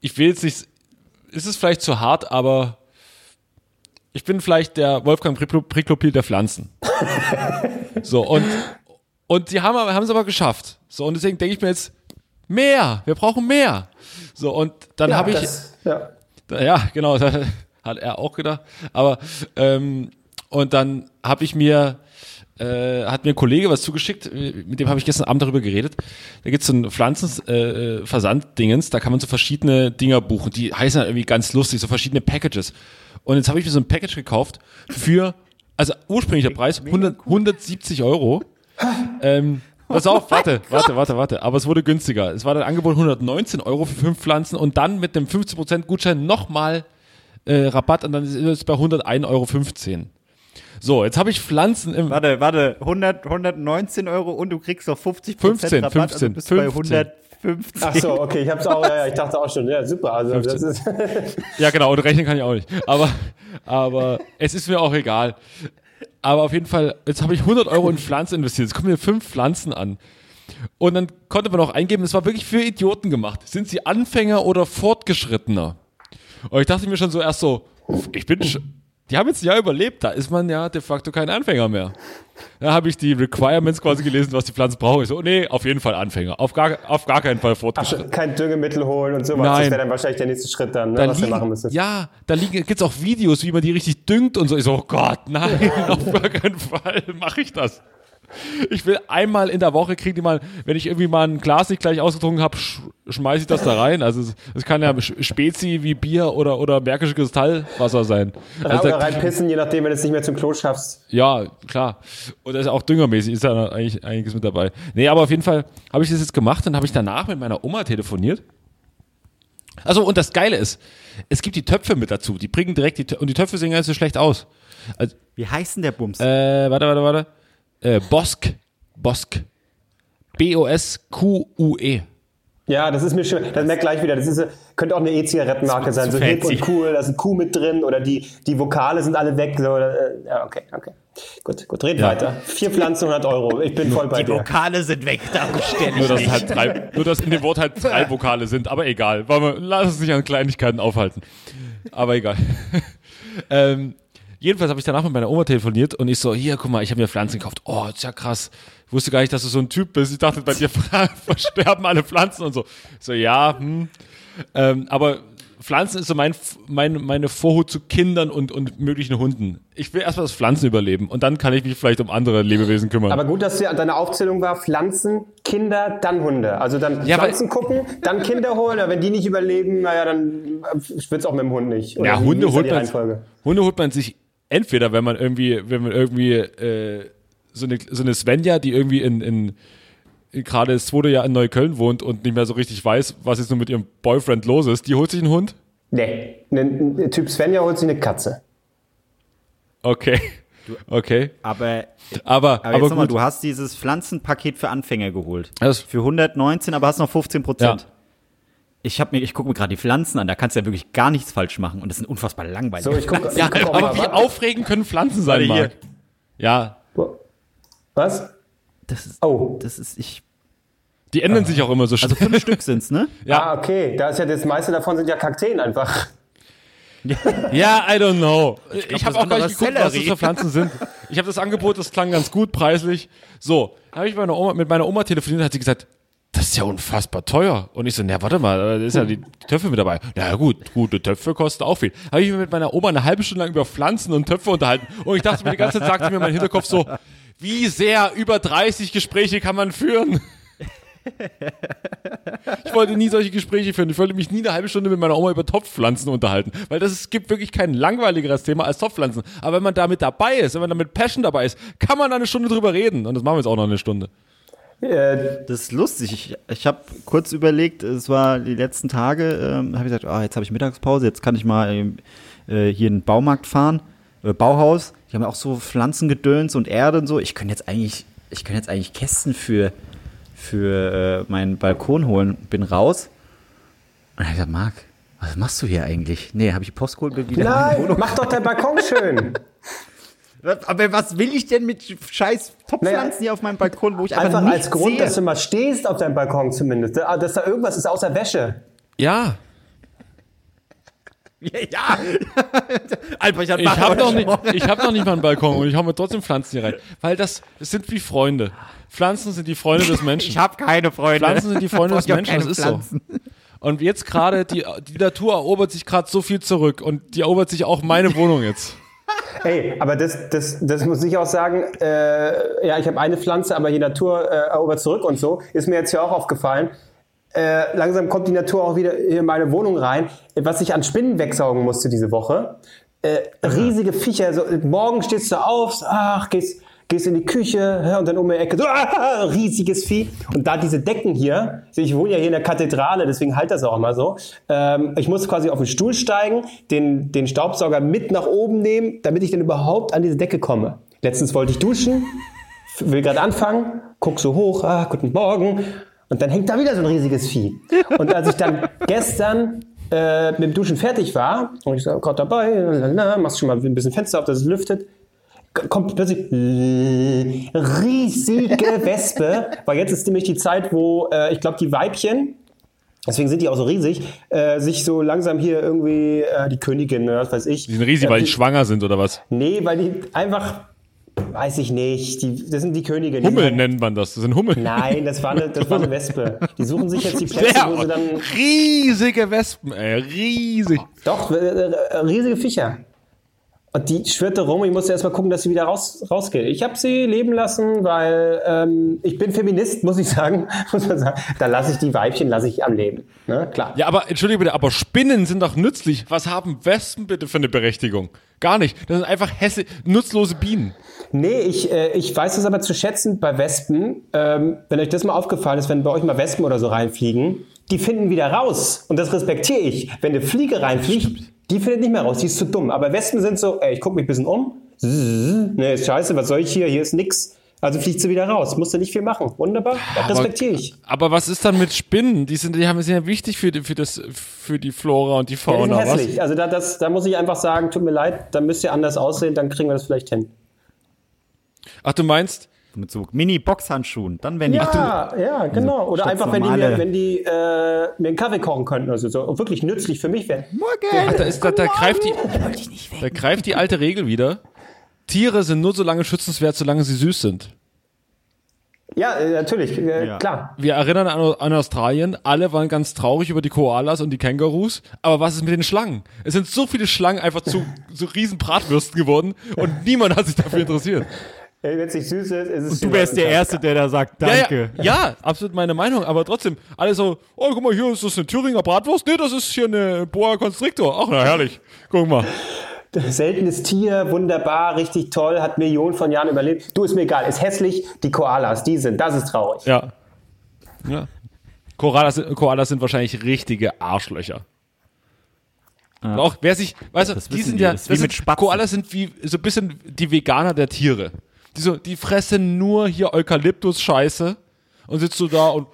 ich will jetzt nicht, ist es vielleicht zu hart, aber ich bin vielleicht der Wolfgang Priklo- Priklopil der Pflanzen. So, und, und die haben, haben es aber geschafft. So, und deswegen denke ich mir jetzt, mehr, wir brauchen mehr. So, und dann Ja, habe ich. das, ja. Ja, genau, das hat er auch gedacht. Aber ähm, und dann habe ich mir äh, hat mir ein Kollege was zugeschickt, mit dem habe ich gestern Abend darüber geredet. Da gibt's so ein Pflanzenversanddingens, äh, Versanddingens, da kann man so verschiedene Dinger buchen. Die heißen dann irgendwie ganz lustig, so verschiedene Packages. Und jetzt habe ich mir so ein Package gekauft für, also ursprünglicher Preis 100, 170 Euro. Ähm, pass auf, warte, warte, warte, warte. Aber es wurde günstiger. Es war dann Angebot 119 Euro für fünf Pflanzen und dann mit dem 15% Gutschein nochmal äh, Rabatt und dann ist es bei 101,15 Euro. So, jetzt habe ich Pflanzen im. Warte, warte, 100, 119 Euro und du kriegst noch 50 15, Rabatt, 15, also bist du bei 15. 150. Ach so, okay, ich hab's auch, ja, ja, ich dachte auch schon, ja, super. Also das ist, Ja, genau, und rechnen kann ich auch nicht. Aber, aber es ist mir auch egal. Aber auf jeden Fall, jetzt habe ich 100 Euro in Pflanzen investiert. Jetzt kommen mir fünf Pflanzen an. Und dann konnte man auch eingeben, es war wirklich für Idioten gemacht. Sind sie Anfänger oder Fortgeschrittener? Und ich dachte mir schon so erst so, ich bin die haben jetzt ein Jahr überlebt, da ist man ja de facto kein Anfänger mehr. Da habe ich die Requirements quasi gelesen, was die Pflanzen brauchen. Ich so, nee, auf jeden Fall Anfänger. Auf gar, auf gar keinen Fall Fortgeschrittener. kein Düngemittel holen und sowas. Nein. Das wäre dann wahrscheinlich der nächste Schritt dann, ne, Da was liegen, machen müsstest. ja, da liegen, gibt's auch Videos, wie man die richtig düngt und so. Ich so, oh Gott, nein, auf gar keinen Fall mache ich das. Ich will einmal in der Woche kriegen die mal, wenn ich irgendwie mal ein Glas nicht gleich ausgetrunken habe, sch schmeiße ich das da rein. Also es, kann ja Spezi wie Bier oder oder Märkische Kristallwasser sein. Also Oder da- reinpissen, je nachdem, wenn du es nicht mehr zum Klo schaffst. ja, klar. Und das ist auch düngermäßig, ist ja eigentlich einiges mit dabei. Nee, aber auf jeden Fall habe ich das jetzt gemacht und habe ich danach mit meiner Oma telefoniert. Also und das Geile ist, es gibt die Töpfe mit dazu. Die bringen direkt die Töpfe, und die Töpfe sehen gar nicht so schlecht aus. Also, Wie heißt denn der Bums? äh, warte, warte, warte. Äh, Bosk. Bosk. B-O-S-Q-U-E. Ja, das ist mir schon, das merkt gleich wieder, das ist, könnte auch eine E-Zigarettenmarke sein, so hip und cool, da ist ein Kuh mit drin oder die, die Vokale sind alle weg. So, äh, ja, okay, okay. Gut, gut, red Ja. weiter. Vier Pflanzen, 100 Euro. Ich bin voll bei die dir. Vokale sind weg, da bestelle Nur ich dass, nicht. halt drei, nur, dass in dem Wort halt drei Vokale sind, aber egal. Lass uns nicht an Kleinigkeiten aufhalten. Aber egal. ähm, jedenfalls habe ich danach mit meiner Oma telefoniert und ich so, hier, guck mal, ich habe mir Pflanzen gekauft. Oh, ist ja krass. Ich wusste gar nicht, dass du so ein Typ bist. Ich dachte, bei dir versterben alle Pflanzen und so. Ich so, ja, hm. Ähm, aber Pflanzen ist so mein, mein, meine Vorhut zu Kindern und, und möglichen Hunden. Ich will erstmal das Pflanzen überleben und dann kann ich mich vielleicht um andere Lebewesen kümmern. Aber gut, dass deine Aufzählung war, Pflanzen, Kinder, dann Hunde. Also dann Ja, Pflanzen gucken, dann Kinder holen, aber wenn die nicht überleben, naja, dann wird's auch mit dem Hund nicht. Oder Ja, Hunde holt, man? Hunde holt man sich entweder, wenn man irgendwie, wenn man irgendwie äh, so, eine, so eine Svenja, die irgendwie in, in, in gerade das zweite Jahr in Neukölln wohnt und nicht mehr so richtig weiß, was jetzt nur mit ihrem Boyfriend los ist, die holt sich einen Hund. Nee, ein, ein Typ Svenja holt sich eine Katze. Okay. Okay. Aber, Aber, aber, aber, jetzt nochmal, du hast dieses Pflanzenpaket für Anfänger geholt. Das- für 119, aber hast noch 15 Prozent. Ja. Ich, hab mir- ich gucke mir gerade die Pflanzen an, da kannst du ja wirklich gar nichts falsch machen und das sind unfassbar langweilig. So, ich gucke. ja, ich guck aber wie aufregend können Pflanzen sein. Marc? Ja, Was? das ist, Oh. das ist, ich, Die ändern sich auch immer so schnell. Also fünf Stück sind's, ne? Ja. Ah, okay. Da ist ja das meiste davon sind ja Kakteen einfach. Ja, I don't know. Ich, das habe auch gar nicht geguckt, was das für Pflanzen sind. Ich habe das Angebot, das klang ganz gut preislich. So, habe ich mit meiner Oma, mit meiner Oma telefoniert, hat sie gesagt, das ist ja unfassbar teuer. Und ich so, na warte mal, da ist ja die Töpfe mit dabei. Na gut, gute Töpfe kosten auch viel. Habe ich mich mit meiner Oma eine halbe Stunde lang über Pflanzen und Töpfe unterhalten. Und ich dachte mir die ganze Zeit, sagte mir mein Hinterkopf so, wie sehr über 30 Gespräche kann man führen? Ich wollte nie solche Gespräche führen. Ich wollte mich nie eine halbe Stunde mit meiner Oma über Topfpflanzen unterhalten. Weil das, es gibt wirklich kein langweiligeres Thema als Topfpflanzen. Aber wenn man damit dabei ist, wenn man damit Passion dabei ist, kann man eine Stunde drüber reden. Und das machen wir jetzt auch noch eine Stunde. Äh, Das ist lustig. Ich, ich habe kurz überlegt, es war die letzten Tage, ähm, habe ich gesagt, ah, jetzt habe ich Mittagspause, jetzt kann ich mal ähm, äh, hier in den Baumarkt fahren, äh, Bauhaus. Die haben ja auch so Pflanzengedöns und Erde und so. Ich könnte jetzt eigentlich, ich könnte jetzt eigentlich Kästen für, für äh, meinen Balkon holen. Bin raus. Und dann hab ich gesagt, Marc, was machst du hier eigentlich? Nee, habe ich Post geholt, bin wieder nein, mach doch dein Balkon schön. Aber was will ich denn mit scheiß Topfpflanzen Naja, hier auf meinem Balkon, wo ich einfach, Einfach als Grund, sehe? dass du mal stehst auf deinem Balkon zumindest. Da- Dass da irgendwas ist außer Wäsche. Ja, Ja. Albrecht hat ich habe noch, nicht- ich hab noch nicht mal einen Balkon und ich hau mir trotzdem Pflanzen hier rein. Weil das, das sind wie Freunde. Pflanzen sind die Freunde des Menschen. Ich habe keine Freunde. Pflanzen sind die Freunde des Menschen, das ist Pflanzen. so. Und jetzt gerade, die, die Natur erobert sich gerade so viel zurück und die erobert sich auch meine Wohnung jetzt. Ey, aber das, das, das muss ich auch sagen, äh, ja, ich habe eine Pflanze, aber die Natur äh, erobert zurück und so. Ist mir jetzt ja auch aufgefallen. Äh, langsam kommt die Natur auch wieder in meine Wohnung rein. Was ich an Spinnen wegsaugen musste diese Woche. Äh, riesige Viecher. So, morgen stehst du auf, ach, gehst, gehst in die Küche und dann um die Ecke, so, ah, riesiges Vieh. Und da diese Decken hier, ich wohne ja hier in der Kathedrale, deswegen halt das auch immer so. Ähm, ich muss quasi auf den Stuhl steigen, den, den Staubsauger mit nach oben nehmen, damit ich dann überhaupt an diese Decke komme. Letztens wollte ich duschen, will gerade anfangen, guck so hoch, ah, guten Morgen. Und dann hängt da wieder so ein riesiges Vieh. Und als ich dann gestern äh, mit dem Duschen fertig war, und ich so, gerade dabei, lalala, machst schon mal ein bisschen Fenster auf, dass es lüftet, kommt plötzlich riesige Wespe, weil jetzt ist nämlich die Zeit, wo äh, ich glaube, die Weibchen, deswegen sind die auch so riesig, äh, sich so langsam hier irgendwie äh, die Königin, oder was weiß ich. Die sind riesig, äh, weil die schwanger sind oder was? Nee, weil die einfach, weiß ich nicht, die, das sind die Könige. die Hummel sind- nennt man das. Das sind Hummeln. Nein, das war, eine, das war eine Wespe. Die suchen sich jetzt die Plätze, wo sie dann. riesige Wespen, ey, riesig. Doch, äh, äh, riesige Viecher. Und die schwirrte rum. Ich musste erst mal gucken, dass sie wieder raus, rausgeht. Ich habe sie leben lassen, weil ähm, ich bin Feminist, muss ich sagen. Muss man sagen. Da lasse ich die Weibchen, lasse ich am Leben. Ne? Klar. Ja, aber entschuldige bitte, aber Spinnen sind doch nützlich. Was haben Wespen bitte für eine Berechtigung? Gar nicht. Das sind einfach hässe, nutzlose Bienen. Nee, ich, äh, ich weiß es aber zu schätzen bei Wespen. Ähm, wenn euch das mal aufgefallen ist, wenn bei euch mal Wespen oder so reinfliegen, die finden wieder raus. Und das respektiere ich. Wenn eine Fliege reinfliegt, die findet nicht mehr raus. Die ist zu dumm. Aber Wespen sind so, ey, ich gucke mich ein bisschen um. Nee, ist scheiße, was soll ich hier? Hier ist nix. Also fliegt sie wieder raus. Musst du nicht viel machen. Wunderbar. Das respektiere ich. Aber was ist dann mit Spinnen? Die sind, die haben sind ja wichtig für die, für das, für die Flora und die Ja, die sind Fauna. was? hässlich. Also da, das, da muss ich einfach sagen, tut mir leid, da müsst ihr anders aussehen, dann kriegen wir das vielleicht hin. Ach, du meinst, Mit so Mini-Boxhandschuhen. Dann wenn Ja, ja, genau. Oder statt einfach, wenn die, mir, wenn die äh, mir einen Kaffee kochen könnten oder so, so und wirklich nützlich für mich wären. da, ist, da, da, greift die, da greift die alte Regel wieder. Tiere sind nur so lange schützenswert, solange sie süß sind. Ja, äh, natürlich, äh, Ja. klar. Wir erinnern an, an Australien, alle waren ganz traurig über die Koalas und die Kängurus. Aber was ist mit den Schlangen? Es sind so viele Schlangen einfach zu so riesen Bratwürsten geworden und niemand hat sich dafür interessiert. Wenn es nicht süß ist, ist es Du wärst der Erste, der da sagt, danke. Ja, ja, ja, absolut meine Meinung. Aber trotzdem, alle so, oh, guck mal, hier ist das eine Thüringer Bratwurst. Nee, das ist hier eine Boa Constrictor. Ach, na herrlich. Guck mal. Seltenes Tier, wunderbar, richtig toll, hat Millionen von Jahren überlebt. Du, ist mir egal, ist hässlich, die Koalas, die sind, das ist traurig. Ja. ja. Koalas, sind- Koalas sind wahrscheinlich richtige Arschlöcher. Und Auch wer sich, weißt du, die sind die, ja, das das wie mit sind. Koalas sind wie so ein bisschen die Veganer der Tiere. Die so, die fressen nur hier Eukalyptus-Scheiße und sitzt so da und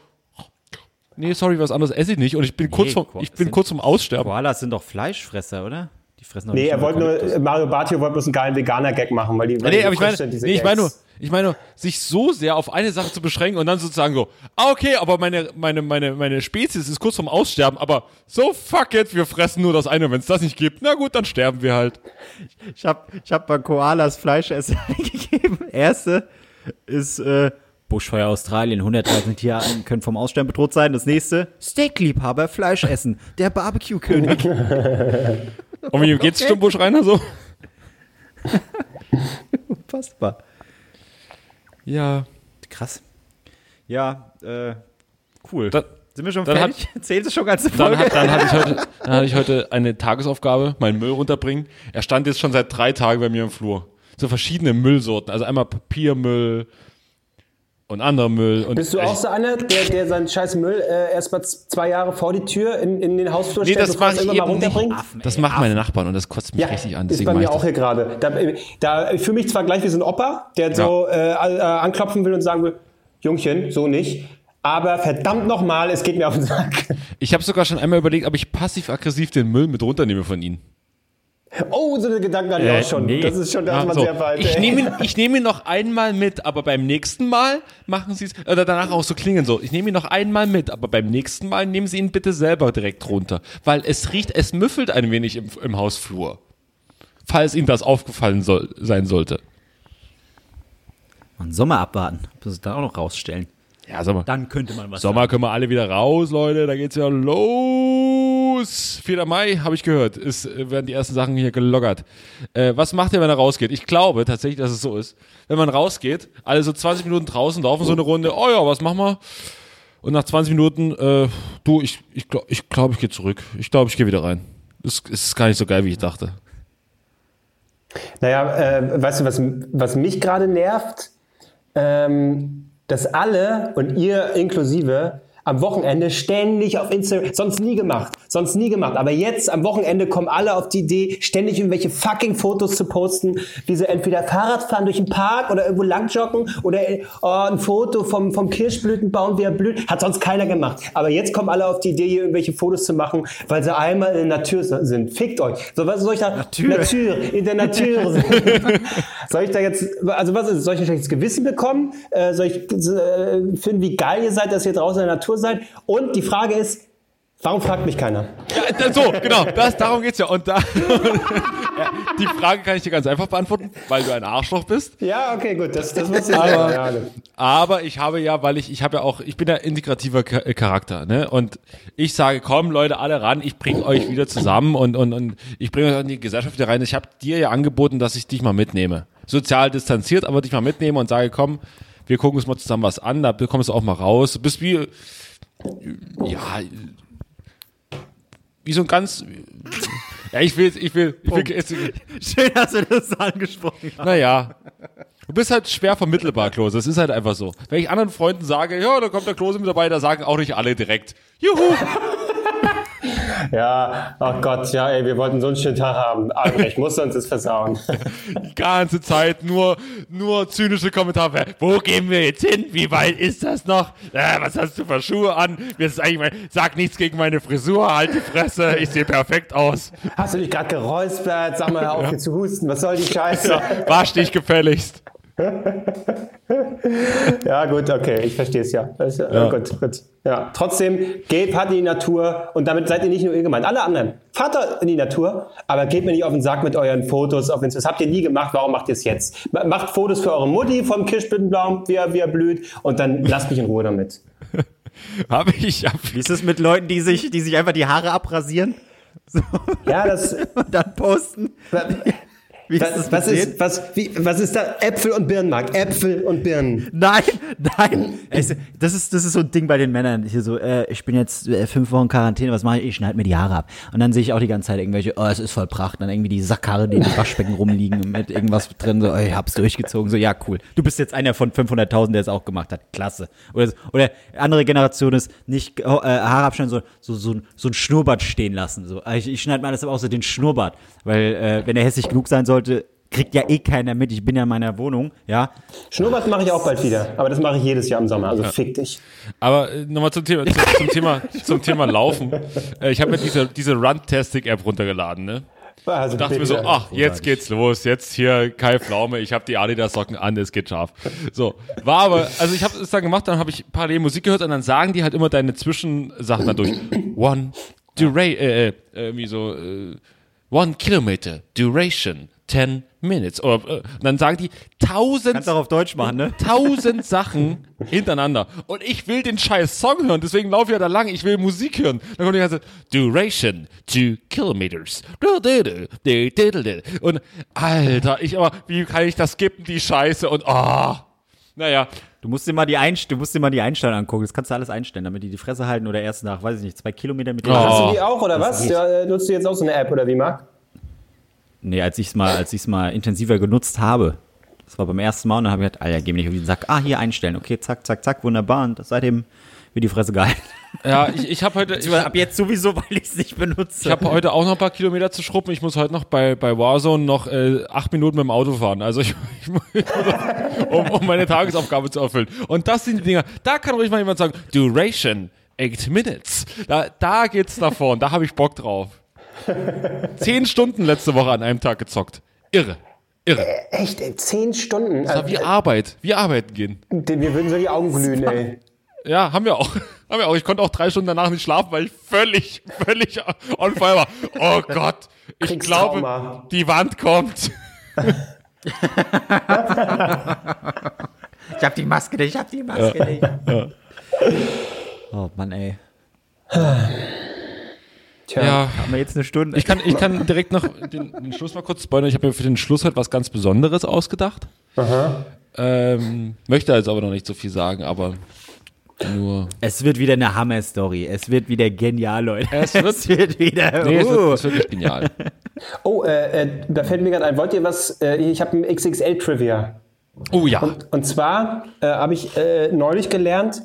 nee, sorry, was anderes esse ich nicht und ich bin kurz vom, ich bin kurz vom Aussterben. Koalas sind doch Fleischfresser, oder? Die fressen doch Nee, nicht er wollte nur, Mario Bartio wollte bloß einen geilen Veganer-Gag machen, weil die. weil Nee, die aber ich meine, nee, ich meine nur, ich meine nur, sich so sehr auf eine Sache zu beschränken und dann sozusagen so, ah, okay, aber meine, meine, meine, meine Spezies ist kurz vorm Aussterben, aber so fuck it, wir fressen nur das eine, wenn es das nicht gibt, na gut, dann sterben wir halt. Ich habe ich hab mal Koalas Fleischessen eingegeben. Erste ist äh, Buschfeuer Australien. 130 Tiere können vom Aussterben bedroht sein. Das nächste, Steakliebhaber Fleisch essen. Der Barbecue-König. Und wie geht's Okay. Stumbusch Rainer so? Unfassbar. Ja. Krass. Ja, äh, cool. Dann- Sind wir schon dann fertig? Zählt es schon ganze Dann, Folge? hat, dann, hatte ich heute, dann hatte ich heute eine Tagesaufgabe, meinen Müll runterbringen. Er stand jetzt schon seit drei Tagen bei mir im Flur. So verschiedene Müllsorten. Also einmal Papiermüll und anderer Müll. Und Bist du auch so einer, der, der seinen scheiß Müll äh, erst mal z- zwei Jahre vor die Tür in, in den Hausflur Nee, stellt, das bevor es ich irgendwann mal runterbringt? Das machen meine Nachbarn und das kotzt mich Ja, richtig an. ist Deswegen bei mache mir ich auch hier gerade. Da, da ich fühle mich zwar gleich wie so ein Opa, der so äh, äh, anklopfen will und sagen will, Jungchen, so nicht. Aber verdammt nochmal, es geht mir auf den Sack. Ich habe sogar schon einmal überlegt, ob ich passiv-aggressiv den Müll mit runternehme von ihnen. Oh, so eine Gedanken hatte ich Äh, auch schon. nee. Das ist schon, da ist Ja, man so. sehr weit. ich nehme ihn, ich nehme ihn noch einmal mit, aber beim nächsten Mal machen Sie es, oder danach auch so klingen so, ich nehme ihn noch einmal mit, aber beim nächsten Mal nehmen Sie ihn bitte selber direkt runter, weil es riecht, es müffelt ein wenig im, im Hausflur. Falls Ihnen das aufgefallen soll, sein sollte. Und Sommer abwarten. Bis es da auch noch rausstellen. Ja, Sommer. Dann könnte man was Sommer können wir alle wieder raus, Leute. Da geht's ja los. 4. Mai, habe ich gehört, ist, äh, werden die ersten Sachen hier geloggert. Äh, was macht ihr, wenn er rausgeht? Ich glaube tatsächlich, dass es so ist. Wenn man rausgeht, alle so 20 Minuten draußen laufen so eine Runde, oh ja, was machen wir? Und nach 20 Minuten, äh, du, ich glaube, ich, glaub, ich, glaub, ich gehe zurück. Ich glaube, ich gehe wieder rein. Das ist gar nicht so geil, wie ich dachte. Naja, äh, weißt du, was, was mich gerade nervt? Ähm, dass alle und ihr inklusive am Wochenende ständig auf Instagram, sonst nie gemacht, sonst nie gemacht. Aber jetzt am Wochenende kommen alle auf die Idee, ständig irgendwelche fucking Fotos zu posten, wie sie entweder Fahrrad fahren durch den Park oder irgendwo langjoggen oder oh, ein Foto vom, vom Kirschblütenbaum, wie er blüht. Hat sonst keiner gemacht. Aber jetzt kommen alle auf die Idee, hier irgendwelche Fotos zu machen, weil sie einmal in der Natur sind. Fickt euch. So, was soll ich da? Natur. Natur, in der Natur. soll ich da jetzt, also was ist, soll ich ein schlechtes Gewissen bekommen? Äh, soll ich äh, finden, wie geil ihr seid, dass ihr draußen in der Natur seid? Und die Frage ist, warum fragt mich keiner? Ja, so, genau, das, darum geht's ja. Und da, ja, die Frage kann ich dir ganz einfach beantworten, weil du ein Arschloch bist. Ja, okay, gut, das, das muss ich Aber-. Ja. Aber ich habe ja, weil ich, ich habe ja auch, ich bin ja integrativer Cha- Charakter, ne? Und ich sage, komm Leute, alle ran, ich bringe euch wieder zusammen und, und, und ich bringe euch in die Gesellschaft wieder rein. Ich habe dir ja angeboten, dass ich dich mal mitnehme. Sozial distanziert, aber dich mal mitnehme und sage, komm, wir gucken uns mal zusammen was an, da kommst du auch mal raus. Du bist wie, ja, wie so ein ganz, ja, ich will, ich will, ich will, jetzt, Schön, dass du das angesprochen hast. naja. Du bist halt schwer vermittelbar, Klose. Das ist halt einfach so. Wenn ich anderen Freunden sage, ja, da kommt der Klose mit dabei, da sagen auch nicht alle direkt, juhu. Ja, ach Gott, ja, ey, wir wollten so einen schönen Tag haben. Albrecht musste uns das versauen. Die ganze Zeit nur, nur zynische Kommentare. Wo gehen wir jetzt hin? Wie weit ist das noch? Äh, was hast du für Schuhe an? Mir ist eigentlich mein, sag nichts gegen meine Frisur, halt die Fresse, ich sehe perfekt aus. Hast du dich gerade geräuspert? Sag mal, auf hier zu husten. Was soll die Scheiße? Wasch dich gefälligst. Ja, gut, okay, ich verstehe es ja. Das, ist, ja. Gut, gut. Ja. Trotzdem, geht, fahrt in die Natur und damit seid ihr nicht nur ihr gemeint, alle anderen. Fahrt in die Natur, aber geht mir nicht auf den Sack mit euren Fotos. Auf das habt ihr nie gemacht, warum macht ihr es jetzt? Ma- Macht Fotos für eure Mutti vom Kirschblütenbaum, wie er, wie er blüht und dann lasst mich in Ruhe damit. Habe ich, hab Wie ist es mit Leuten, die sich, die sich einfach die Haare abrasieren so, Ja, das, und dann posten? Wie ist was, was, mit ist, was, wie, was ist da? Äpfel und Birnenmark. Äpfel und Birnen. Nein, nein. Das, ist, das ist so ein Ding bei den Männern. Hier so, äh, ich bin jetzt äh, fünf Wochen Quarantäne, was mache ich? Ich schneide mir die Haare ab. Und dann sehe ich auch die ganze Zeit irgendwelche, oh, es ist voll Pracht. Dann irgendwie die Sackhaare, die in den Waschbecken rumliegen mit irgendwas drin. So, oh, ich hab's durchgezogen. So, ja, cool. Du bist jetzt einer von 500.000, der es auch gemacht hat. Klasse. Oder, oder andere Generation ist nicht äh, Haare abschneiden, so, so, so, ein- so ein Schnurrbart stehen lassen. So, ich, ich schneide mir alles aber auch so den Schnurrbart. Weil, äh, wenn er hässlich genug sein sollte, kriegt ja eh keiner mit. Ich bin ja in meiner Wohnung, ja. Schnurrbart mache ich auch bald wieder, aber das mache ich jedes Jahr im Sommer. Also fick dich. Aber äh, nochmal zum Thema, zum, zum Thema, zum Thema Laufen. Äh, ich habe mir diese, diese Runtastic-App runtergeladen, ne? Also dachte mir so, ach, jetzt geht's los, jetzt hier Kai Pflaume, ich habe die Adidas Socken an, es geht scharf. So, war aber, also ich habe es dann gemacht, dann habe ich parallel Musik gehört und dann sagen die halt immer deine Zwischensachen dann durch. One Dura äh, äh, irgendwie so äh, One Kilometer Duration 10 Minutes oder äh, und dann sagen die tausend Kannst auch auf Deutsch machen, ne? tausend Sachen hintereinander. Und ich will den scheiß Song hören, deswegen laufe ich ja da lang, ich will Musik hören. Dann kommt die ganze Duration, two kilometers. Und Alter, ich aber, wie kann ich das skippen, die Scheiße? Und oh. Naja, Du musst dir mal die Einst du musst dir mal die Einstellung angucken. Das kannst du alles einstellen, damit die die Fresse halten oder erst nach, weiß ich nicht, zwei Kilometer mit dir. Hast Oh. du die auch, oder was? geht. Ja, äh, nutzt du jetzt auch so eine App, oder wie, Marc? Nee, als ich es mal, als ich's mal intensiver genutzt habe. Das war beim ersten Mal und dann habe ich gedacht, Alter, geh mir nicht auf den Sack. Ah, hier einstellen. Okay, zack, zack, zack, wunderbar. Und seitdem wird die Fresse gehalten. ja, ich, ich habe heute, ich, Ab jetzt sowieso, weil ich es nicht benutze. ich habe heute auch noch ein paar Kilometer zu schrubben. Ich muss heute noch bei, bei Warzone noch äh, acht Minuten mit dem Auto fahren. Also ich, ich, muss- um, um meine Tagesaufgabe zu erfüllen. Und das sind die Dinger, da kann ruhig mal jemand sagen, Duration, eight minutes. Da, da geht's davor und da habe ich Bock drauf. Zehn Stunden letzte Woche an einem Tag gezockt. Irre. Irre. Echt, ey, zehn Stunden. Das war wie Arbeit. Wie arbeiten gehen. Äh, mir würden so die Augen glühen, ey. Ja, haben wir auch. Haben wir auch. Ich konnte auch drei Stunden danach nicht schlafen, weil ich völlig, völlig on fire war. Oh Gott. Ich glaube, die Wand kommt. Ich hab die Maske nicht, ich hab die Maske nicht. Oh Mann, ey. Tja. Ja. Haben wir jetzt eine Stunde? Ich kann, ich kann direkt noch den, den Schluss mal kurz spoilern. Ich habe mir für den Schluss halt was ganz Besonderes ausgedacht. Ähm, möchte also aber noch nicht so viel sagen, aber nur. es wird wieder eine Hammer-Story. Es wird wieder genial, Leute. Es wird- es wird wieder. Nee, es wird, uh. es wird wirklich genial. Oh, äh, äh, da fällt mir gerade ein, wollt ihr was? Äh, ich habe ein XXL-Trivia. Oh ja. Und zwar äh, habe ich äh, neulich gelernt,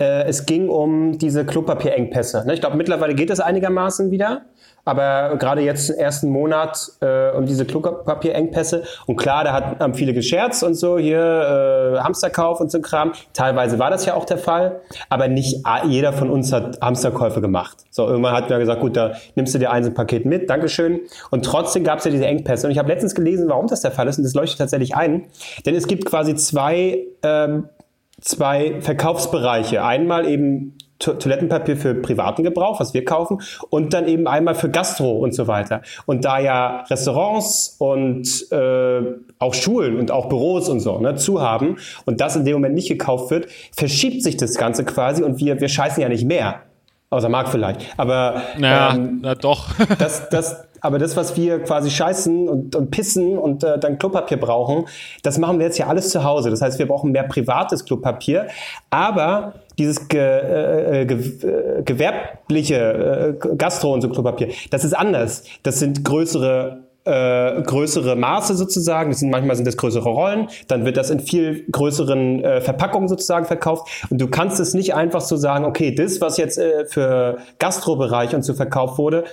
äh, es ging um diese Klopapierengpässe. Ne? Ich glaube, mittlerweile geht es einigermaßen wieder. Aber gerade jetzt im ersten Monat äh, um diese Klopapierengpässe. Und klar, da hat, haben viele gescherzt und so, hier äh, Hamsterkauf und so Kram. Teilweise war das ja auch der Fall. Aber nicht jeder von uns hat Hamsterkäufe gemacht. So, irgendwann hat man gesagt, gut, da nimmst du dir ein Paket mit, Dankeschön. Und trotzdem gab es ja diese Engpässe. Und ich habe letztens gelesen, warum das der Fall ist. Und das leuchtet tatsächlich ein. Denn es gibt quasi zwei ähm, zwei Verkaufsbereiche. Einmal eben To Toilettenpapier für privaten Gebrauch, was wir kaufen, und dann eben einmal für Gastro und so weiter. Und da ja Restaurants und äh, auch Schulen und auch Büros und so ne, zu haben und das in dem Moment nicht gekauft wird, verschiebt sich das Ganze quasi und wir, wir scheißen ja nicht mehr. Außer Marc vielleicht. Aber Naja, ähm, na doch. das, das, aber das, was wir quasi scheißen und, und pissen und äh, dann Klopapier brauchen, das machen wir jetzt ja alles zu Hause. Das heißt, wir brauchen mehr privates Klopapier. Aber dieses ge, äh, äh, ge, äh, gewerbliche äh, Gastro und so Klopapier, das ist anders. Das sind größere äh, größere Maße sozusagen. Das sind, manchmal sind das größere Rollen. Dann wird das in viel größeren äh, Verpackungen sozusagen verkauft. Und du kannst es nicht einfach so sagen, okay, das, was jetzt äh, für Gastrobereich und so verkauft wurde,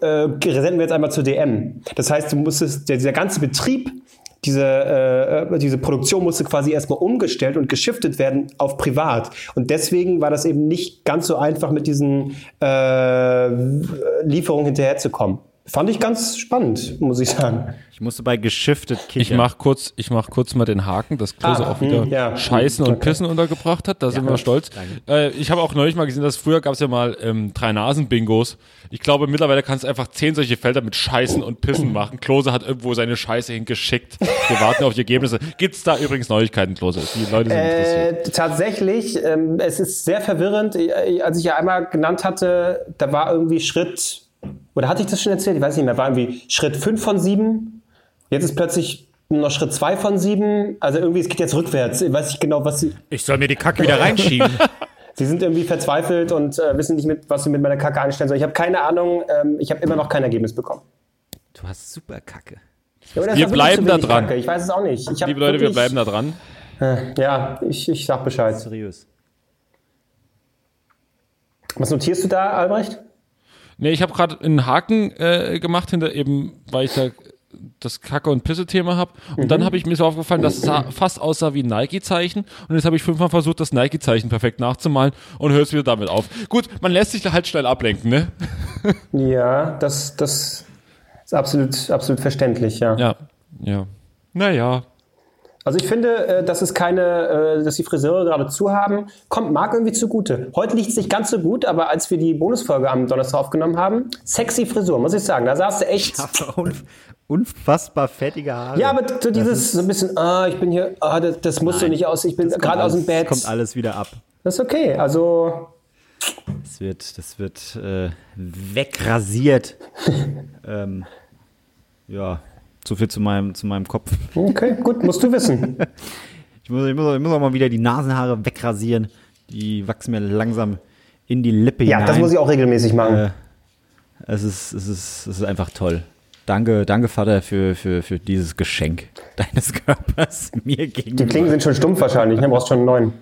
äh, senden wir jetzt einmal zur DM. Das heißt, du musstest, der, dieser ganze Betrieb, diese, äh, diese Produktion musste quasi erstmal umgestellt und geschiftet werden auf privat. Und deswegen war das eben nicht ganz so einfach, mit diesen äh, Lieferungen hinterherzukommen. Fand ich ganz spannend, muss ich sagen. Ich musste bei geschiftet kichern. Ich mach kurz, ich mach kurz mal den Haken, dass Klose Ah, auch wieder ja. Scheißen und Okay. Pissen untergebracht hat. Da sind wir stolz. Äh, ich habe auch neulich mal gesehen, dass früher gab es ja mal ähm, drei Nasen-Bingos. Ich glaube, mittlerweile kannst du einfach zehn solche Felder mit Scheißen und Pissen machen. Klose hat irgendwo seine Scheiße hingeschickt. Wir warten auf die Ergebnisse. Gibt's da übrigens Neuigkeiten, Klose? Die Leute sind interessiert. Äh, tatsächlich, ähm, es ist sehr verwirrend. Äh, Als ich ja einmal genannt hatte, da war irgendwie Schritt, oder hatte ich das schon erzählt? Ich weiß nicht mehr, war irgendwie Schritt 5 von 7. Jetzt ist plötzlich nur noch Schritt 2 von 7. Also irgendwie, es geht jetzt rückwärts. Ich weiß nicht genau, was sie. Ich soll mir die Kacke wieder reinschieben. Sie sind irgendwie verzweifelt und äh, wissen nicht, mit, was sie mit meiner Kacke anstellen sollen. Ich habe keine Ahnung. Ähm, ich habe immer noch kein Ergebnis bekommen. Du hast super Kacke. Ja, Wir bleiben da dran. Kacke. Ich weiß es auch nicht. Liebe Leute, wir wirklich- bleiben da dran. Ja, ich, ich sag Bescheid. Seriös. Was notierst du da, Albrecht? Nee, ich habe gerade einen Haken äh, gemacht hinter eben, weil ich da das Kacke- und Pisse-Thema habe. Und Mhm. dann habe ich mir so aufgefallen, dass es fast aussah wie ein Nike-Zeichen. Und jetzt habe ich fünfmal versucht, das Nike-Zeichen perfekt nachzumalen und höre es wieder damit auf. Gut, man lässt sich halt schnell ablenken, ne? Ja, das, das, Ist absolut, absolut verständlich, ja. Ja, ja. Naja. Also ich finde, äh, dass es keine, äh, dass die Friseure gerade zu haben, kommt Marc irgendwie zugute. Heute liegt es nicht ganz so gut, aber als wir die Bonusfolge am Donnerstag aufgenommen haben, sexy Frisur, muss ich sagen. Da saß du echt. Unf unfassbar fettige Haare. Ja, aber so dieses so ein bisschen, ah, ich bin hier, ah, das, das muss so nicht aus, ich bin Das gerade aus dem Bett. kommt alles wieder ab. Das ist okay. Also Das wird, das wird äh, wegrasiert. ähm, ja, so viel zu meinem, zu meinem Kopf. okay, gut, musst du wissen. Ich muss, ich, muss, ich muss auch mal wieder die Nasenhaare wegrasieren. Die wachsen mir langsam in die Lippe Ja, hinein. das muss ich auch regelmäßig machen. Äh, es ist, es ist, es ist einfach toll. Danke, danke Vater für, für, für dieses Geschenk deines Körpers mir Die gegenüber. Klingen sind schon stumpf wahrscheinlich, ne? Brauchst schon einen neuen.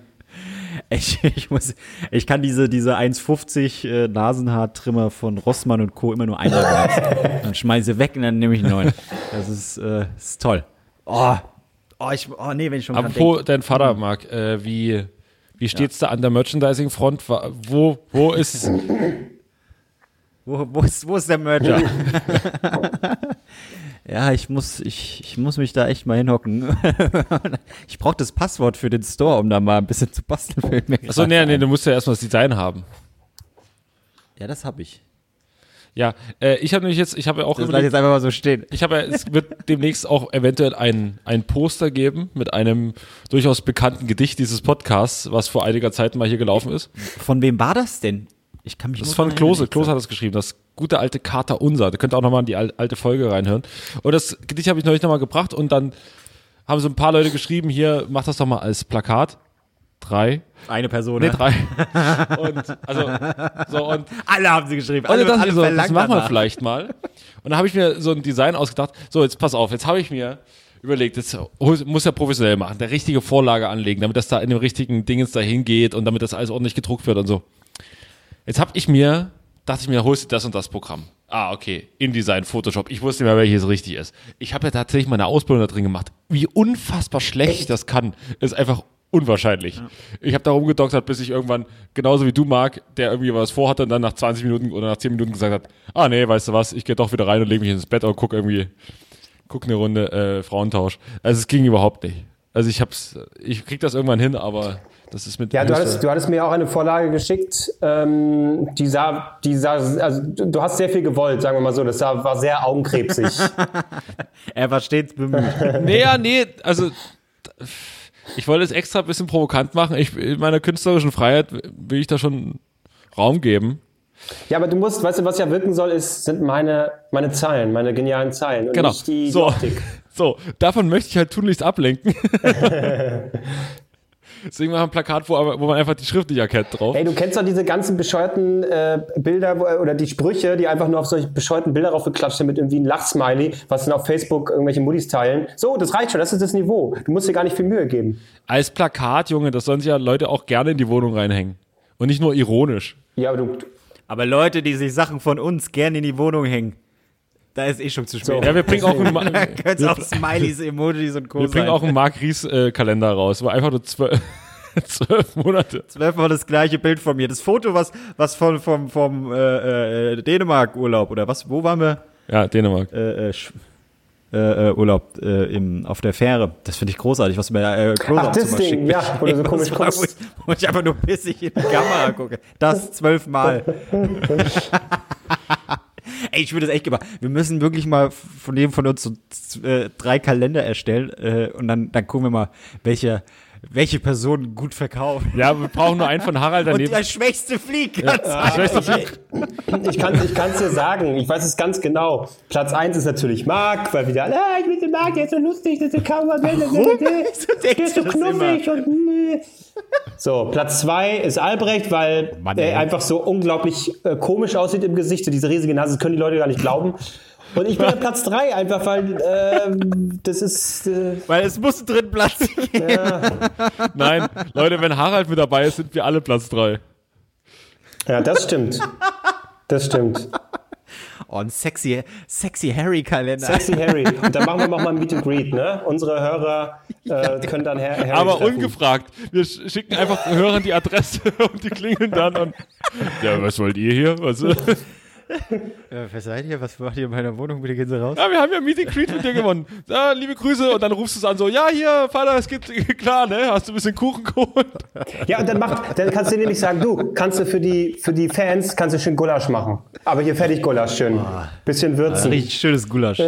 Ich, ich, muss, ich kann diese, diese 1,50 äh, Nasenhaartrimmer von Rossmann und Co. immer nur einmal benutzen. Dann schmeiße ich weg und dann nehme ich einen neuen. Das ist, äh, ist toll. Oh, oh, ich, oh nee, wenn ich schon Apropos dein Vater, Marc, äh, wie, wie steht's da an der Merchandising-Front? Wo, wo ist, Wo, wo, ist, wo ist der Merger? ja, ich muss, ich, ich muss mich da echt mal hinhocken. ich brauche das Passwort für den Store, um da mal ein bisschen zu basteln. Fällt mir achso, nee, nee, du musst ja erstmal das Design haben. Ja, das habe ich. Ja, äh, ich habe nämlich jetzt, ich habe ja auch Das jetzt einfach mal so stehen. ich habe ja, es wird demnächst auch eventuell ein, ein Poster geben mit einem durchaus bekannten Gedicht dieses Podcasts, was vor einiger Zeit mal hier gelaufen ist. Von wem war das denn? Ich kann mich Das ist von Klose. Klose hat das geschrieben. Das gute alte Kater Unser. Da könnt ihr auch nochmal in die al- alte Folge reinhören. Und das Gedicht habe ich neulich nochmal gebracht und dann haben so ein paar Leute geschrieben, hier, mach das doch mal als Plakat. Drei. Eine Person. Nee, ne? drei. und, also, so, und Alle haben sie geschrieben. und Alle, alle ich so, das machen wir vielleicht mal. Und dann habe ich mir so ein Design ausgedacht. So, jetzt pass auf, jetzt habe ich mir überlegt, jetzt hol- muss ja professionell machen, der richtige Vorlage anlegen, damit das da in dem richtigen Dingens da hingeht und damit das alles ordentlich gedruckt wird und so. Jetzt habe ich mir, dachte ich mir, holst du das und das Programm. Ah, okay, InDesign, Photoshop. Ich wusste nicht mehr, welches richtig ist. Ich habe ja tatsächlich meine Ausbildung da drin gemacht. Wie unfassbar schlecht ich das kann, ist einfach unwahrscheinlich. Ich habe da rumgedoktert, bis ich irgendwann, genauso wie du, Marc, der irgendwie was vorhatte und dann nach 20 Minuten oder nach 10 Minuten gesagt hat, ah nee, weißt du was, ich gehe doch wieder rein und lege mich ins Bett und guck irgendwie, guck eine Runde äh, Frauentausch. Also es ging überhaupt nicht. Also ich hab's, ich krieg das irgendwann hin, aber das ist mit Ja, du hattest, du hattest mir auch eine Vorlage geschickt, ähm, die sah, die sah, also du hast sehr viel gewollt, sagen wir mal so. Das sah, war sehr augenkrebsig. Er war stets bemüht. Nee, ja, nee, also ich wollte es extra ein bisschen provokant machen. Ich, in meiner künstlerischen Freiheit will ich da schon Raum geben. ja, aber du musst, weißt du, was ja wirken soll, ist, sind meine, meine Zeilen, meine genialen Zeilen und Genau. nicht die, So. die Optik. So, davon möchte ich halt tunlichst ablenken. Deswegen machen wir ein Plakat, wo, wo man einfach die Schrift nicht erkennt drauf. Ey, du kennst doch diese ganzen bescheuerten äh, Bilder wo, oder die Sprüche, die einfach nur auf solche bescheuerten Bilder raufgeklatscht sind mit irgendwie einem Lachsmiley, was dann auf Facebook irgendwelche Muddis teilen. So, das reicht schon, das ist das Niveau. Du musst dir gar nicht viel Mühe geben. Als Plakat, Junge, das sollen sich ja Leute auch gerne in die Wohnung reinhängen. Und nicht nur ironisch. Ja, aber du, Aber Leute, die sich Sachen von uns gerne in die Wohnung hängen, da ist eh schon zu spät. Ja, wir bringen auch einen, Ma- Da können es auch Smileys, Emojis und Co. wir bringen sein. auch einen Mark Ries äh, Kalender raus, wo einfach nur zwölf, zwölf Monate. Zwölfmal das gleiche Bild von mir. Das Foto, was, was von, vom, vom äh, äh, Dänemark-Urlaub oder was, wo waren wir? Ja, Dänemark. Äh, äh, Sch- äh, äh, Urlaub äh, im, auf der Fähre. Das finde ich großartig, was du mir äh, Close Ach, das Ding, ja, wo du so komisch war, wo, ich, wo ich einfach nur bissig in die Kamera gucke. Das zwölfmal. Ey, ich würde das echt gemacht. Wir müssen wirklich mal von jedem von uns so äh, drei Kalender erstellen äh, und dann, dann gucken wir mal, welche, welche Person gut verkauft. Ja, wir brauchen nur einen von Harald Und daneben. der Schwächste fliegt ganz Ich Ich kann es dir sagen, ich weiß es ganz genau. Platz 1 ist natürlich Marc, weil wieder alle, ah, ich bin der Marc, der ist so lustig, das ist kaum was, der denkst ist so knuffig und nee. So, Platz 2 ist Albrecht, weil Mann, er einfach so unglaublich äh, komisch aussieht im Gesicht und diese riesige Nase, das können die Leute gar nicht glauben. Und ich bin auf Platz 3, einfach weil ähm, das ist. Äh, Weil es muss einen dritten Platz geben. Nein, Leute, wenn Harald mit dabei ist, sind wir alle Platz drei. ja, das stimmt. Das stimmt. Oh, ein sexy, sexy Harry-Kalender. Sexy Harry. Und dann machen wir noch mal ein Meet and Greet, ne? Unsere Hörer äh, können dann Herr Harry Aber treffen. ungefragt. Wir sch- schicken einfach Hörern die Adresse und die klingeln dann und. Ja, was wollt ihr hier? Was? was seid ihr? Was macht ihr in meiner Wohnung? Bitte gehen Sie raus. Ja, wir haben ja Meeting Greet mit dir gewonnen. Ja, liebe Grüße. Und dann rufst du es an so, ja, hier, Vater, es geht klar, ne? Hast du ein bisschen Kuchen geholt? Ja, und dann, macht, dann kannst du nämlich sagen, du, kannst du für die, für die Fans, kannst du schön Gulasch machen. Aber hier fertig Gulasch, schön. Bisschen würzen. Richtig schönes Gulasch.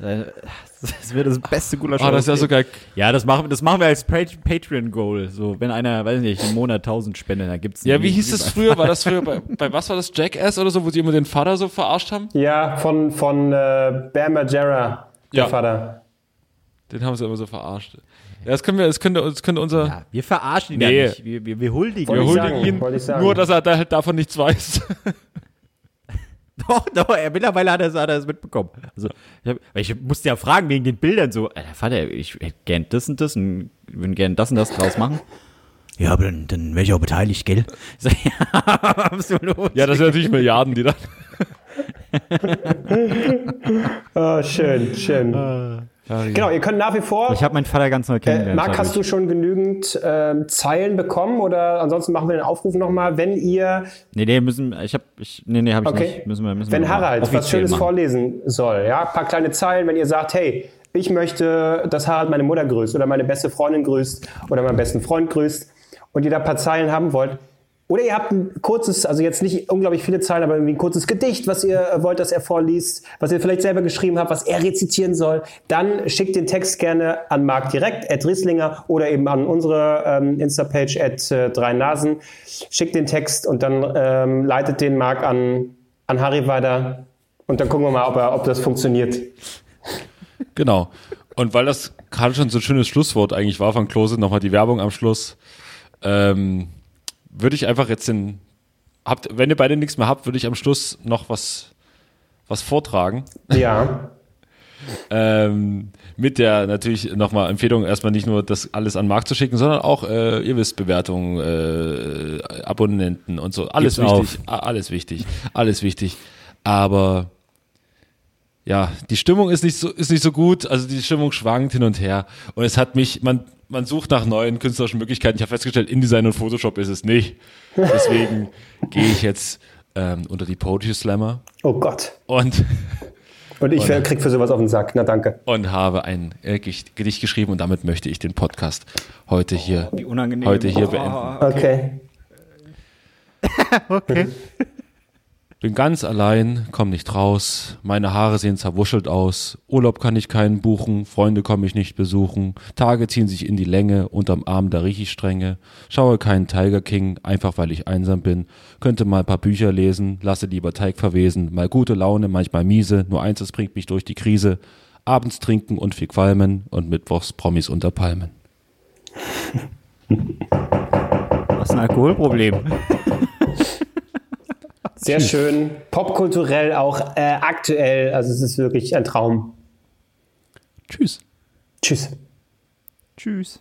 Das wäre das beste Gulasch. Ah, das ist ja so geil. Ja, das machen, das machen wir als Pat- Patreon-Goal. So, wenn einer, weiß nicht, einen Monat 1000 spendet, dann gibt's Ja, wie hieß es früher? War das früher bei, bei was war das? Jackass oder so, wo sie immer den Vater so verarscht haben? Ja, von, von äh, Bam Margera, der Ja. Vater. Den haben sie immer so verarscht. Ja, das können wir, das könnte, das könnte unser. Ja, wir verarschen ihn Nee. ja nicht. Wir, wir, wir huldigen wir huldigen sagen, ihn, nur dass er da halt davon nichts weiß. Doch, doch, er, mittlerweile hat er, hat er es mitbekommen. Also, ich, hab, ich musste ja fragen wegen den Bildern so, Alter, Vater, ich hätte gern das und das und würde gern das und das draus machen. Ja, aber dann, dann wäre ich auch beteiligt, gell? Sag, ja, absolut. ja, das sind natürlich Milliarden, die dann. Oh, schön, schön. Genau, ihr könnt nach wie vor. Ich habe meinen Vater ganz neu Äh, kennengelernt. Marc, hast du schon genügend ähm, Zeilen bekommen oder ansonsten machen wir den Aufruf nochmal, wenn ihr, Nee, nee, müssen, ich hab, ich, nee, nee, hab ich okay, nicht. Müssen wir, müssen wenn wir Harald was Schönes machen. vorlesen soll, ja, ein paar kleine Zeilen, wenn ihr sagt, hey, ich möchte, dass Harald meine Mutter grüßt oder meine beste Freundin grüßt oder meinen besten Freund grüßt und ihr da ein paar Zeilen haben wollt. Oder ihr habt ein kurzes, also jetzt nicht unglaublich viele Zeilen, aber irgendwie ein kurzes Gedicht, was ihr äh, wollt, dass er vorliest, was ihr vielleicht selber geschrieben habt, was er rezitieren soll, dann schickt den Text gerne an Marc direkt, at Rieslinger oder eben an unsere ähm, Insta-Page at äh, drei Nasen. Schickt den Text und dann ähm, leitet den Marc an, an Harry weiter und dann gucken wir mal, ob, er, ob das funktioniert. Genau. Und weil das gerade schon so ein schönes Schlusswort eigentlich war von Klose, nochmal die Werbung am Schluss, ähm, würde ich einfach jetzt den, habt, wenn ihr beide nichts mehr habt, würde ich am Schluss noch was, was vortragen. Ja. Ähm, mit der natürlich nochmal Empfehlung, erstmal nicht nur das alles an Markt zu schicken, sondern auch, äh, ihr wisst, Bewertungen, äh, Abonnenten und so. Alles Gibt's wichtig, a- alles wichtig, alles wichtig. Aber ja, die Stimmung ist nicht so, ist nicht so gut, also die Stimmung schwankt hin und her. Und es hat mich, man, man sucht nach neuen künstlerischen Möglichkeiten. Ich habe festgestellt, InDesign und Photoshop ist es nicht. Deswegen gehe ich jetzt ähm, unter die Poetry Slammer Oh Gott. und Und ich krieg für sowas auf den Sack. Na danke. und habe ein äh, Gedicht geschrieben und damit möchte ich den Podcast heute hier, Wie unangenehm. heute hier Oh. beenden. Okay. Okay. Bin ganz allein, komm nicht raus, meine Haare sehen zerwuschelt aus, Urlaub kann ich keinen buchen, Freunde komme ich nicht besuchen, Tage ziehen sich in die Länge, unterm Arm da riech ich strenge, schaue keinen Tiger King, einfach weil ich einsam bin, könnte mal ein paar Bücher lesen, lasse lieber Teig verwesen, mal gute Laune, manchmal miese, nur eins, das bringt mich durch die Krise, abends trinken und viel qualmen und mittwochs Promis unter Palmen. Was ein Alkoholproblem. Sehr schön. Popkulturell auch äh, aktuell. Also es ist wirklich ein Traum. Tschüss. Tschüss. Tschüss.